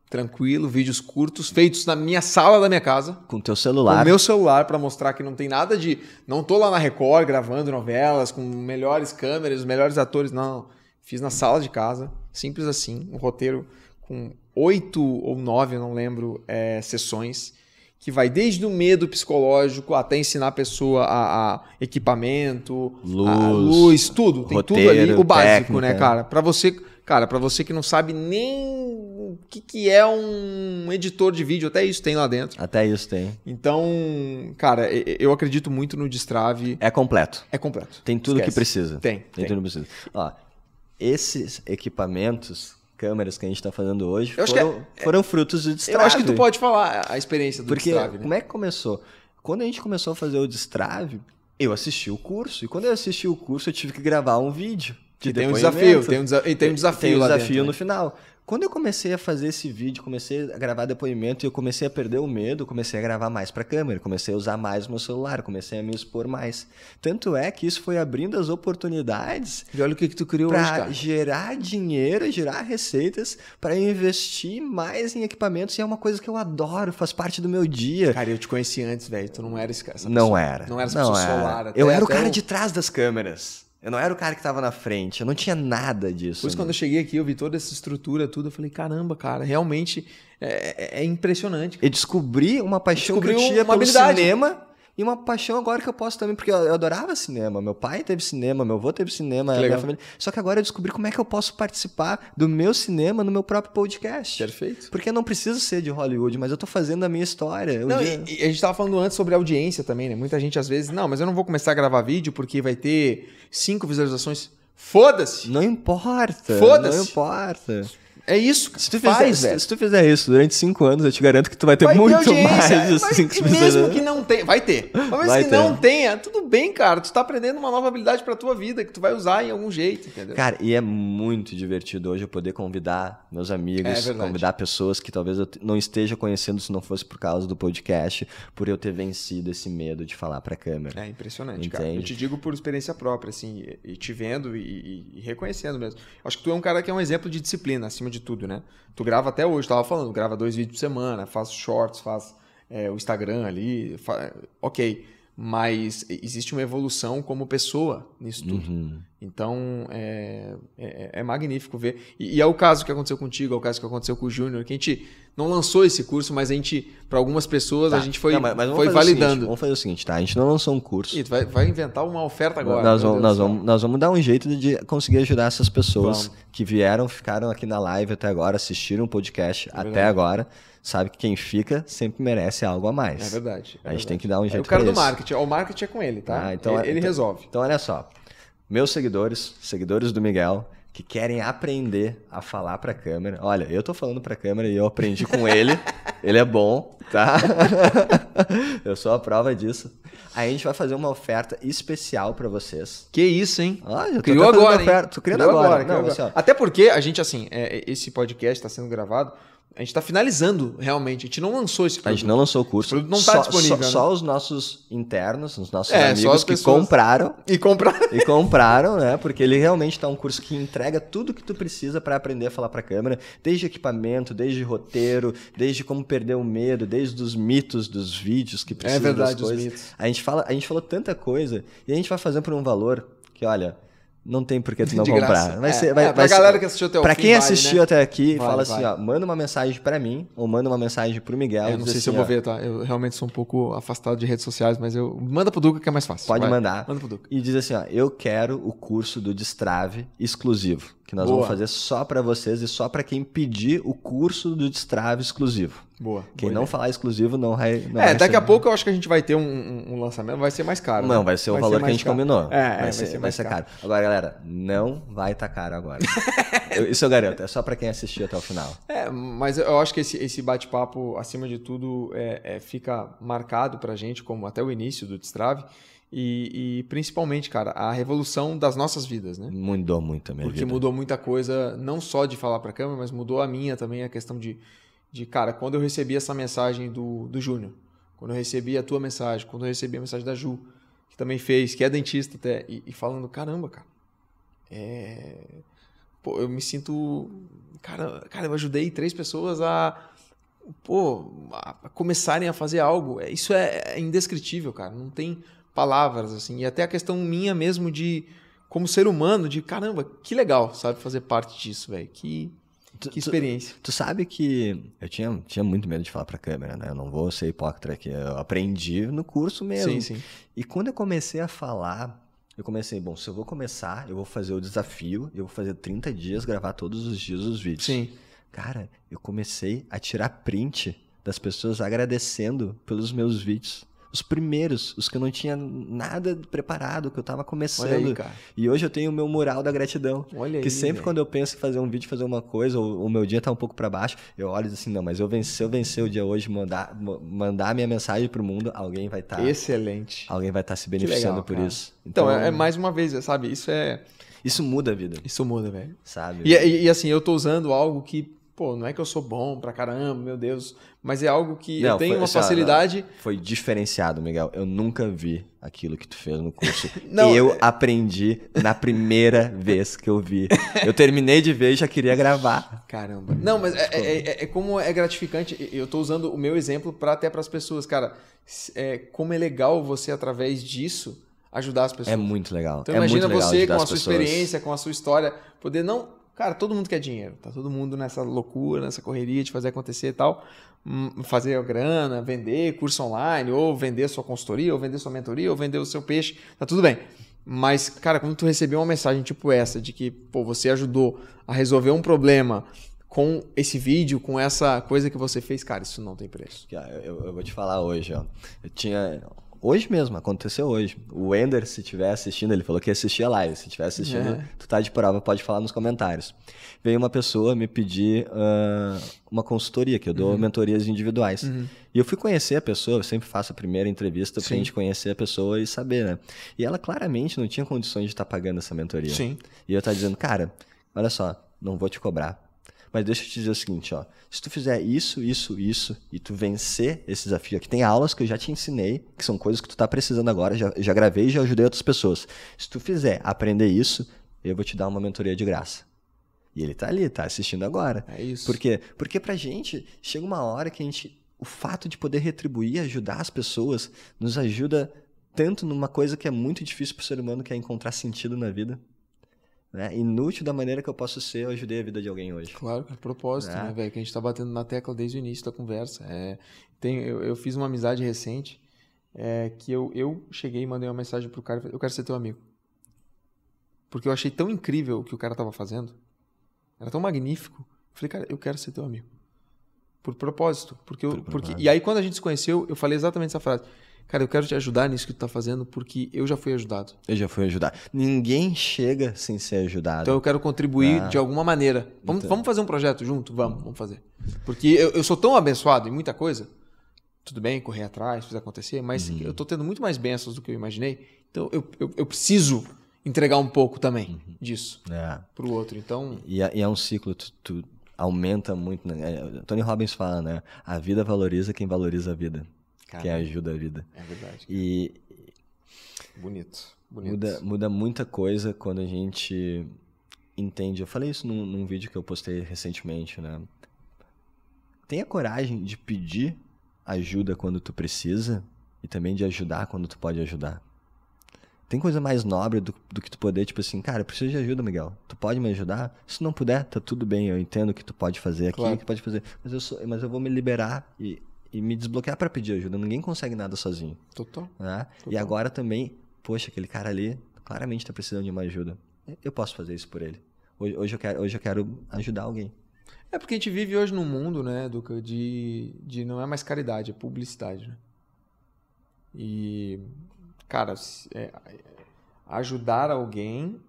tranquilo, vídeos curtos, feitos na minha sala da minha casa, Com teu com celular. o meu celular para mostrar que não tem nada de. Não tô lá na Record gravando novelas com melhores câmeras, os melhores atores, não. Fiz na sala de casa, simples assim, um roteiro com oito ou nove, eu não lembro, é, sessões, que vai desde o medo psicológico até ensinar a pessoa a, a equipamento, Luz, a luz, tudo. Tem tudo ali, roteiro, o básico, né, técnica. cara? Para você, cara, para você que não sabe nem o que, que é um editor de vídeo, até isso tem lá dentro. Até isso tem. Então, cara, eu acredito muito no Destrave. É completo. É completo. Tem tudo que precisa. Tem, Tem, tem. tudo que precisa. Ó, esses equipamentos, câmeras que a gente está fazendo hoje, Eu acho que foram, foram frutos do Eu Destrave. acho que tu pode falar a experiência do Porque Destrave, né? como é que começou? Quando a gente começou a fazer o Destrave, eu assisti o curso. E quando eu assisti o curso, eu tive que gravar um vídeo. De E tem um desafio, tem um, desa- e tem um desafio Tem um desafio dentro, no né? final. Quando eu comecei a fazer esse vídeo, comecei a gravar depoimento e eu comecei a perder o medo, comecei a gravar mais para câmera, comecei a usar mais o meu celular, comecei a me expor mais. Tanto é que isso foi abrindo as oportunidades E olha o que, que tu criou hoje, para cara. gerar dinheiro, gerar receitas, para investir mais em equipamentos e é uma coisa que eu adoro, faz parte do meu dia. Cara, eu te conheci antes, velho. Tu não era esse cara. Não pessoa. era. Não era essa pessoa era. solar. até- eu era o cara de trás das câmeras. Eu não era o cara que tava na frente. Eu não tinha nada disso. Depois, quando eu cheguei aqui, eu vi toda essa estrutura, tudo. Eu falei, caramba, cara, realmente é, é- é impressionante. Eu descobri uma paixão que eu tinha uma pelo habilidade. cinema e uma paixão agora que eu posso também, porque eu eu adorava cinema. Meu pai teve cinema, meu avô teve cinema, a minha legal. família. Só que agora eu descobri como é que eu posso participar do meu cinema no meu próprio podcast. Perfeito. Porque eu não preciso ser de Hollywood, mas eu tô fazendo a minha história. Não, dia- e, e a gente tava falando antes sobre audiência também, né? Muita gente às vezes, não, mas eu não vou começar a gravar vídeo porque vai ter cinco visualizações. Foda-se! Não importa. Foda-se. Não importa. É isso que Se tu, faz, fizer, se- se tu fizer isso durante cinco anos, eu te garanto que tu vai ter Vai ter muito audiência, mais mas- cinco e mesmo visualizações. que não tenha, vai ter. Mas mesmo Vai que ter. não tenha, tudo bem, cara. Tu tá aprendendo uma nova habilidade pra tua vida que tu vai usar em algum jeito, entendeu? Cara, e é muito divertido hoje eu poder convidar meus É amigos, verdade. convidar pessoas que talvez eu não esteja conhecendo se não fosse por causa do podcast, por eu ter vencido esse medo de falar pra câmera. É impressionante, cara. Eu Entende? te digo por experiência própria, assim, e te vendo e- e reconhecendo mesmo. Acho que tu é um cara que é um exemplo de disciplina, acima de tudo, né? Tu grava até hoje, tava falando, grava dois vídeos por semana, faz shorts, faz é, o Instagram ali, fa- ok. Mas existe uma evolução como pessoa nisso tudo. Uhum. Então, é, é, é magnífico ver. E, e é o caso que aconteceu contigo, é o caso que aconteceu com o Júnior, que a gente não lançou esse curso, mas a gente, para algumas pessoas, a Tá. gente foi, Não, mas- mas foi fazer o seguinte, validando. vamos fazer o seguinte, tá? A gente não lançou um curso. Tu vai, vai inventar uma oferta agora. nós, vamos, nós, vamos, nós vamos dar um jeito de conseguir ajudar essas pessoas Vamos. que vieram, ficaram aqui na live até agora, assistiram o podcast até É verdade. agora. Sabe que quem fica sempre merece algo a É mais. verdade. é A gente verdade. tem que dar um É jeito o cara pra do isso. marketing. O marketing é com ele, tá? Ah, então- ele, ele então- resolve. Então, olha só. Meus seguidores, seguidores do Miguel, que querem aprender a falar pra câmera. Olha, eu tô falando pra câmera e eu aprendi com ele. ele é bom, tá? eu sou a prova disso. Aí a gente vai fazer uma oferta especial pra vocês. Que isso, hein? Olha, eu tô Criou agora, hein? oferta. Tô criando Criou agora. criou Não, assim, ó, Até porque a gente, assim, é, esse podcast está sendo gravado, a gente está finalizando realmente. A gente não lançou esse A produto. gente não lançou o curso. produto não tá só, disponível, Só, né? só os nossos internos, os nossos É, amigos que compraram E comprar. E compraram, né? Porque ele realmente tá um curso que entrega tudo que tu precisa para aprender a falar para câmera, desde equipamento, desde roteiro, desde como perder o medo, desde os mitos dos vídeos que precisam É verdade, das os coisas. mitos. A gente fala, a gente falou tanta coisa e a gente vai fazendo por um valor que, olha, não tem por que tu não De comprar. Vai É, ser, vai, é, pra vai ser- galera que assistiu até o pra fim, quem vale, assistiu né? até aqui, Vale, fala assim, vale. ó, manda uma mensagem para mim ou manda uma mensagem pro Miguel. É, e não sei se eu assim, vou ó, ver, tá? Eu realmente sou um pouco afastado de redes sociais, mas eu. Manda pro Duca que é mais fácil. Pode Vai. mandar. Manda pro Duca. E diz assim, ó, eu quero o curso do Destrave exclusivo, que nós Boa. vamos fazer só para vocês e só para quem pedir o curso do Destrave exclusivo. Boa. Quem boa não ideia. falar exclusivo não vai não É, vai daqui ser- a pouco eu acho que a gente vai ter um, um- lançamento, vai ser mais caro. Não, né? vai ser o valor que a gente caro. combinou. É, é, vai, vai ser, ser vai ser caro. caro. Agora, galera, não vai estar caro agora. Eu- isso eu garanto, é só para quem assistiu até o final. É, mas eu acho que esse, esse bate-papo, acima de tudo, é, é, fica marcado pra gente, como até o início do Destrave, e, e principalmente, cara, a revolução das nossas vidas, né? Mudou muito a minha Porque vida. mudou muita coisa, não só de falar pra câmera, mas mudou a minha também, a questão de, de cara, quando eu recebi essa mensagem do, do Júnior, quando eu recebi a tua mensagem, quando eu recebi a mensagem da Ju, que também fez, que é dentista até, e, e falando, caramba, cara, é, pô, eu me sinto. Cara, cara, eu ajudei três pessoas a. Pô, a começarem a fazer algo. É, isso é, é indescritível, cara. Não tem palavras, assim. E até a questão minha mesmo de, como ser humano, de caramba, que legal, sabe, fazer parte disso, velho. Que, que experiência. Tu, tu, sabe que eu tinha, tinha muito medo de falar pra câmera, né? Eu não vou ser hipócrita aqui. Eu aprendi no curso mesmo. Sim, sim. E quando eu comecei a falar, eu comecei, bom, se eu vou começar, eu vou fazer o desafio, eu vou fazer 30 dias, gravar todos os dias os vídeos. Sim. Cara, eu comecei a tirar print das pessoas agradecendo pelos meus vídeos os primeiros, os que eu não tinha nada preparado, que eu tava começando. Aí. E hoje eu tenho o meu mural da gratidão. Olha que aí, sempre véio. quando eu penso em fazer um vídeo, fazer uma coisa, ou o meu dia tá um pouco para baixo, eu olho e digo assim, não, mas eu venci, eu vencer o dia hoje, mandar, mandar minha mensagem pro mundo, alguém vai estar... Tá, Excelente. Alguém vai estar tá se beneficiando legal, por cara. isso. Então, é, é, mais uma vez, sabe, isso é... Isso muda a vida. Isso muda, velho. Sabe? E, e, e assim, eu tô usando algo que pô, não é que eu sou bom pra caramba, meu Deus, mas é algo que não, eu tenho foi, uma facilidade. Foi diferenciado, Miguel. Eu nunca vi aquilo que tu fez no curso. não, eu aprendi na primeira vez que eu vi. Eu terminei de ver e já queria gravar. Caramba. Não, mas é, é, é, é como é gratificante. Eu tô usando o meu exemplo para até para as pessoas, cara. É, como é legal você através disso ajudar as pessoas. É muito legal. Então é imagina legal você com a sua pessoas. experiência, com a sua história, poder não Cara, todo mundo quer dinheiro, tá todo mundo nessa loucura, nessa correria de fazer acontecer e tal, fazer a grana, vender curso online, ou vender sua consultoria, ou vender sua mentoria, ou vender o seu peixe, tá tudo bem. Mas, cara, quando tu recebeu uma mensagem tipo essa, de que, pô, você ajudou a resolver um problema com esse vídeo, com essa coisa que você fez, cara, isso não tem preço. Eu, eu vou te falar hoje, ó. Eu tinha Hoje mesmo, aconteceu hoje. O Ender, se estiver assistindo, ele falou que assistia live. Se estiver assistindo, é. tu tá de prova, pode falar nos comentários. Veio uma pessoa me pedir uh, uma consultoria, que eu dou uhum. mentorias individuais. Uhum. E eu fui conhecer a pessoa, eu sempre faço a primeira entrevista pra Sim. gente conhecer a pessoa e saber, né? E ela claramente não tinha condições de estar tá pagando essa mentoria. Sim. E eu tava dizendo, cara, olha só, não vou te cobrar. Mas deixa eu te dizer o seguinte, ó. Se tu fizer isso, isso, isso, e tu vencer esse desafio aqui, tem aulas que eu já te ensinei, que são coisas que tu tá precisando agora, já, já gravei e já ajudei outras pessoas. Se tu fizer aprender isso, eu vou te dar uma mentoria de graça. E ele tá ali, tá assistindo agora. É isso. Por quê? Porque pra gente, chega uma hora que a gente. O fato de poder retribuir, ajudar as pessoas, nos ajuda tanto numa coisa que é muito difícil pro ser humano, que é encontrar sentido na vida né? Inútil da maneira que eu posso ser, eu ajudei a vida de alguém hoje. Claro, é propósito, né, né velho? Que a gente tá batendo na tecla desde o início da conversa. É, tem, eu, eu fiz uma amizade recente é, que eu, eu cheguei e mandei uma mensagem pro cara, eu quero ser teu amigo. Porque eu achei tão incrível o que o cara tava fazendo. Era tão magnífico. Eu falei, cara, eu quero ser teu amigo. Por propósito. Porque, eu, Por porque propósito. E aí, quando a gente se conheceu, eu falei exatamente essa frase. Cara, eu quero te ajudar nisso que tu tá fazendo porque eu já fui ajudado. Eu já fui ajudado. Ninguém chega sem ser ajudado. Então eu quero contribuir ah. de alguma maneira. Vamos, então. vamos fazer um projeto junto? Vamos, vamos fazer. Porque eu, eu sou tão abençoado em muita coisa. Tudo bem, correr atrás, fazer acontecer, mas uhum. eu tô tendo muito mais bênçãos do que eu imaginei. Então eu, eu, eu preciso entregar um pouco também uhum. disso é. pro outro. Então. E é, e é um ciclo, tu, tu aumenta muito. Né? É, Tony Robbins fala, né? A vida valoriza quem valoriza a vida. Que ajuda a vida. É verdade. E bonito, bonito. Muda, muda muita coisa quando a gente entende. Eu falei isso num, num vídeo que eu postei recentemente, né? Tenha coragem de pedir ajuda quando tu precisa e também de ajudar quando tu pode ajudar. Tem coisa mais nobre do, do, que tu poder, tipo assim, cara, eu preciso de ajuda, Miguel. Tu pode me ajudar? Se não puder, tá tudo bem. Eu entendo que tu pode fazer aqui, claro. que pode fazer. Mas eu, sou, mas eu vou me liberar e e me desbloquear para pedir ajuda. Ninguém consegue nada sozinho. Total. Né? Total. E agora também, poxa, aquele cara ali claramente está precisando de uma ajuda. Eu posso fazer isso por ele. Hoje, hoje, eu, quero, hoje eu quero ajudar alguém. É porque a gente vive hoje num mundo, né, Duca, de, de não é mais caridade, é publicidade, né? E, cara, é, ajudar alguém,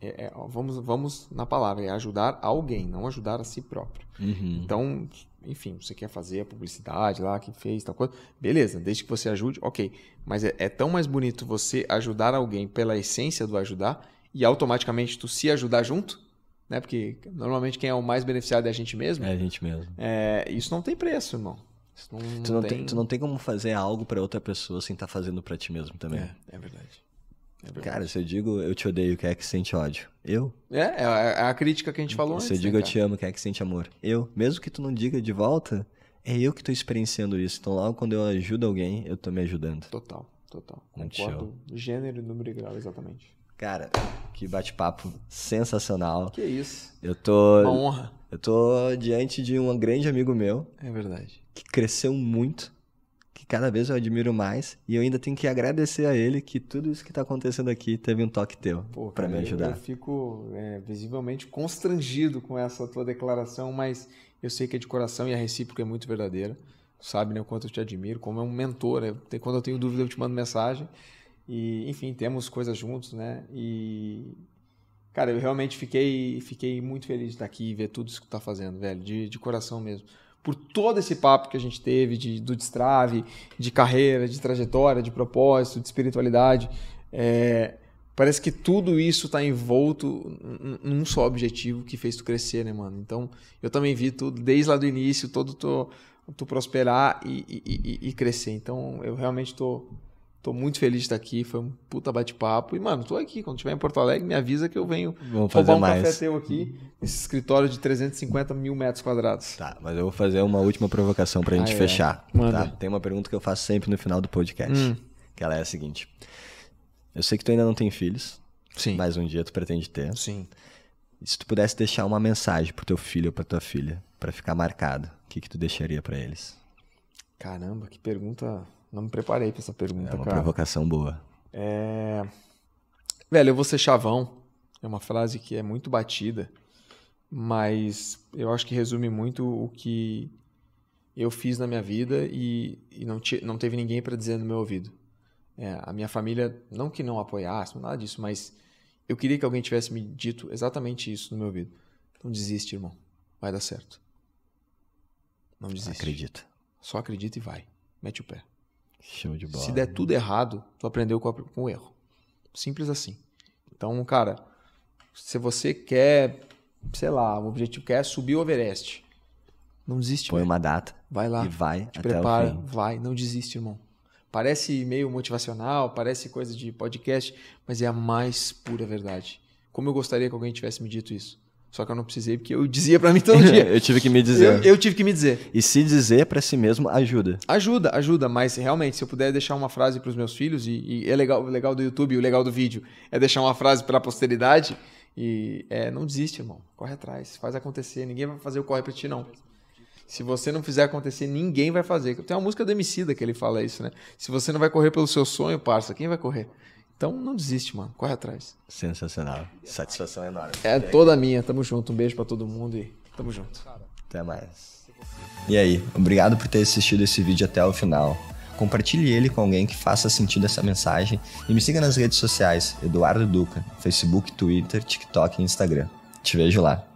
é, é, vamos, vamos na palavra, é ajudar alguém, não ajudar a si próprio. Uhum. Então, enfim, você quer fazer a publicidade lá, que fez tal coisa, beleza, desde que você ajude, ok. Mas é, é, tão mais bonito você ajudar alguém pela essência do ajudar e automaticamente tu se ajudar junto, né? Porque normalmente quem é o mais beneficiado é a gente mesmo. É a gente mesmo. É, isso não tem preço, irmão. Não, tu, não tem... tem... tu não tem como fazer algo para outra pessoa sem estar tá fazendo para ti mesmo também. É, é verdade. É Cara, se eu digo eu te odeio, quem é que sente ódio? Eu. É, é a, é crítica que a gente falou se antes. eu digo né, eu te amo, quem é que sente amor? Eu. Mesmo que tu não diga de volta, é eu que tô experienciando isso. Então logo quando eu ajudo alguém, eu tô me ajudando. Total, total. Muito Concordo. Gênero, número e grau, exatamente. Cara, que bate-papo sensacional. Que isso. Eu tô. Uma honra. Eu tô diante de um grande amigo meu É verdade. que cresceu muito, cada vez eu admiro mais, e eu ainda tenho que agradecer a ele que tudo isso que tá acontecendo aqui teve um toque teu cara, me eu- ajudar. Eu, fico é, visivelmente constrangido com essa tua declaração, mas eu sei que é de coração e a recíproca é muito verdadeira. Tu sabe né, o quanto eu te admiro, como é um mentor. né? Quando eu tenho dúvida, eu te mando mensagem. E, enfim, temos coisas juntos, né? E, cara, eu realmente fiquei, fiquei muito feliz de estar aqui e ver tudo isso que tu tá fazendo, velho, de, de coração mesmo. Por todo esse papo que a gente teve de, do destrave, de carreira, de trajetória, de propósito, de espiritualidade. É, parece que tudo isso está envolto num só objetivo que fez tu crescer, né, mano? Então, eu também vi tudo desde lá do início, todo tu, tu prosperar e, e- e- crescer. Então, eu realmente tô, tô muito feliz de estar aqui. Foi um puta bate-papo. E, mano, tô aqui. Quando estiver em Porto Alegre, me avisa que eu venho Vamos fazer um mais. café teu aqui, nesse escritório de 350 mil metros quadrados. Tá, mas eu vou fazer uma última provocação pra gente Ah, é. fechar. Manda. tá? Tem uma pergunta que eu faço sempre no final do podcast. Hum. Que ela é a seguinte. Eu sei que tu ainda não tem filhos, Sim. mas um dia tu pretende ter. Sim. E se tu pudesse deixar uma mensagem pro teu filho ou pra tua filha, pra ficar marcado, o que que tu deixaria pra eles? Caramba, que pergunta. Não me preparei pra essa pergunta, É uma cara. provocação boa. É... Velho, eu vou ser chavão. É uma frase que é muito batida, mas eu acho que resume muito o que eu fiz na minha vida e, e não, ti- não teve ninguém para dizer no meu ouvido. É, a minha família, não que não apoiasse, nada disso, mas eu queria que alguém tivesse me dito exatamente isso no meu ouvido. Não desiste, irmão. Vai dar certo. Não desiste. Acredita. Só acredita e vai. Mete o pé. Show de bola. Se der tudo errado, tu aprendeu com, com o erro. Simples assim. Então, cara, se você quer, sei lá, o objetivo quer subir o Everest, não desiste, Põe velho. uma data vai lá, e vai te até prepara, o fim. vai, não desiste, irmão. Parece meio motivacional, parece coisa de podcast, mas é a mais pura verdade. Como eu gostaria que alguém tivesse me dito isso. Só que eu não precisei, porque eu dizia pra mim todo dia. eu tive que me dizer. eu, eu tive que me dizer. E se dizer pra si mesmo ajuda. Ajuda, ajuda, mas realmente, se eu puder deixar uma frase para os meus filhos, e, e é legal, o legal do YouTube, o legal do vídeo, é deixar uma frase para a posteridade, e é, não desiste, irmão. Corre atrás, faz acontecer. Ninguém vai fazer o corre pra ti, não. Se você não fizer acontecer, ninguém vai fazer. Tem uma música do Emicida que ele fala isso, né? Se você não vai correr pelo seu sonho, parça, quem vai correr? Então não desiste, mano. Corre atrás. Sensacional. Satisfação enorme. É toda minha. Tamo junto. Um beijo para todo mundo e tamo junto. Até mais. E aí, obrigado por ter assistido esse vídeo até o final. Compartilhe ele com alguém que faça sentido essa mensagem e me siga nas redes sociais, Eduardo Duca, Facebook, Twitter, TikTok e Instagram. Te vejo lá.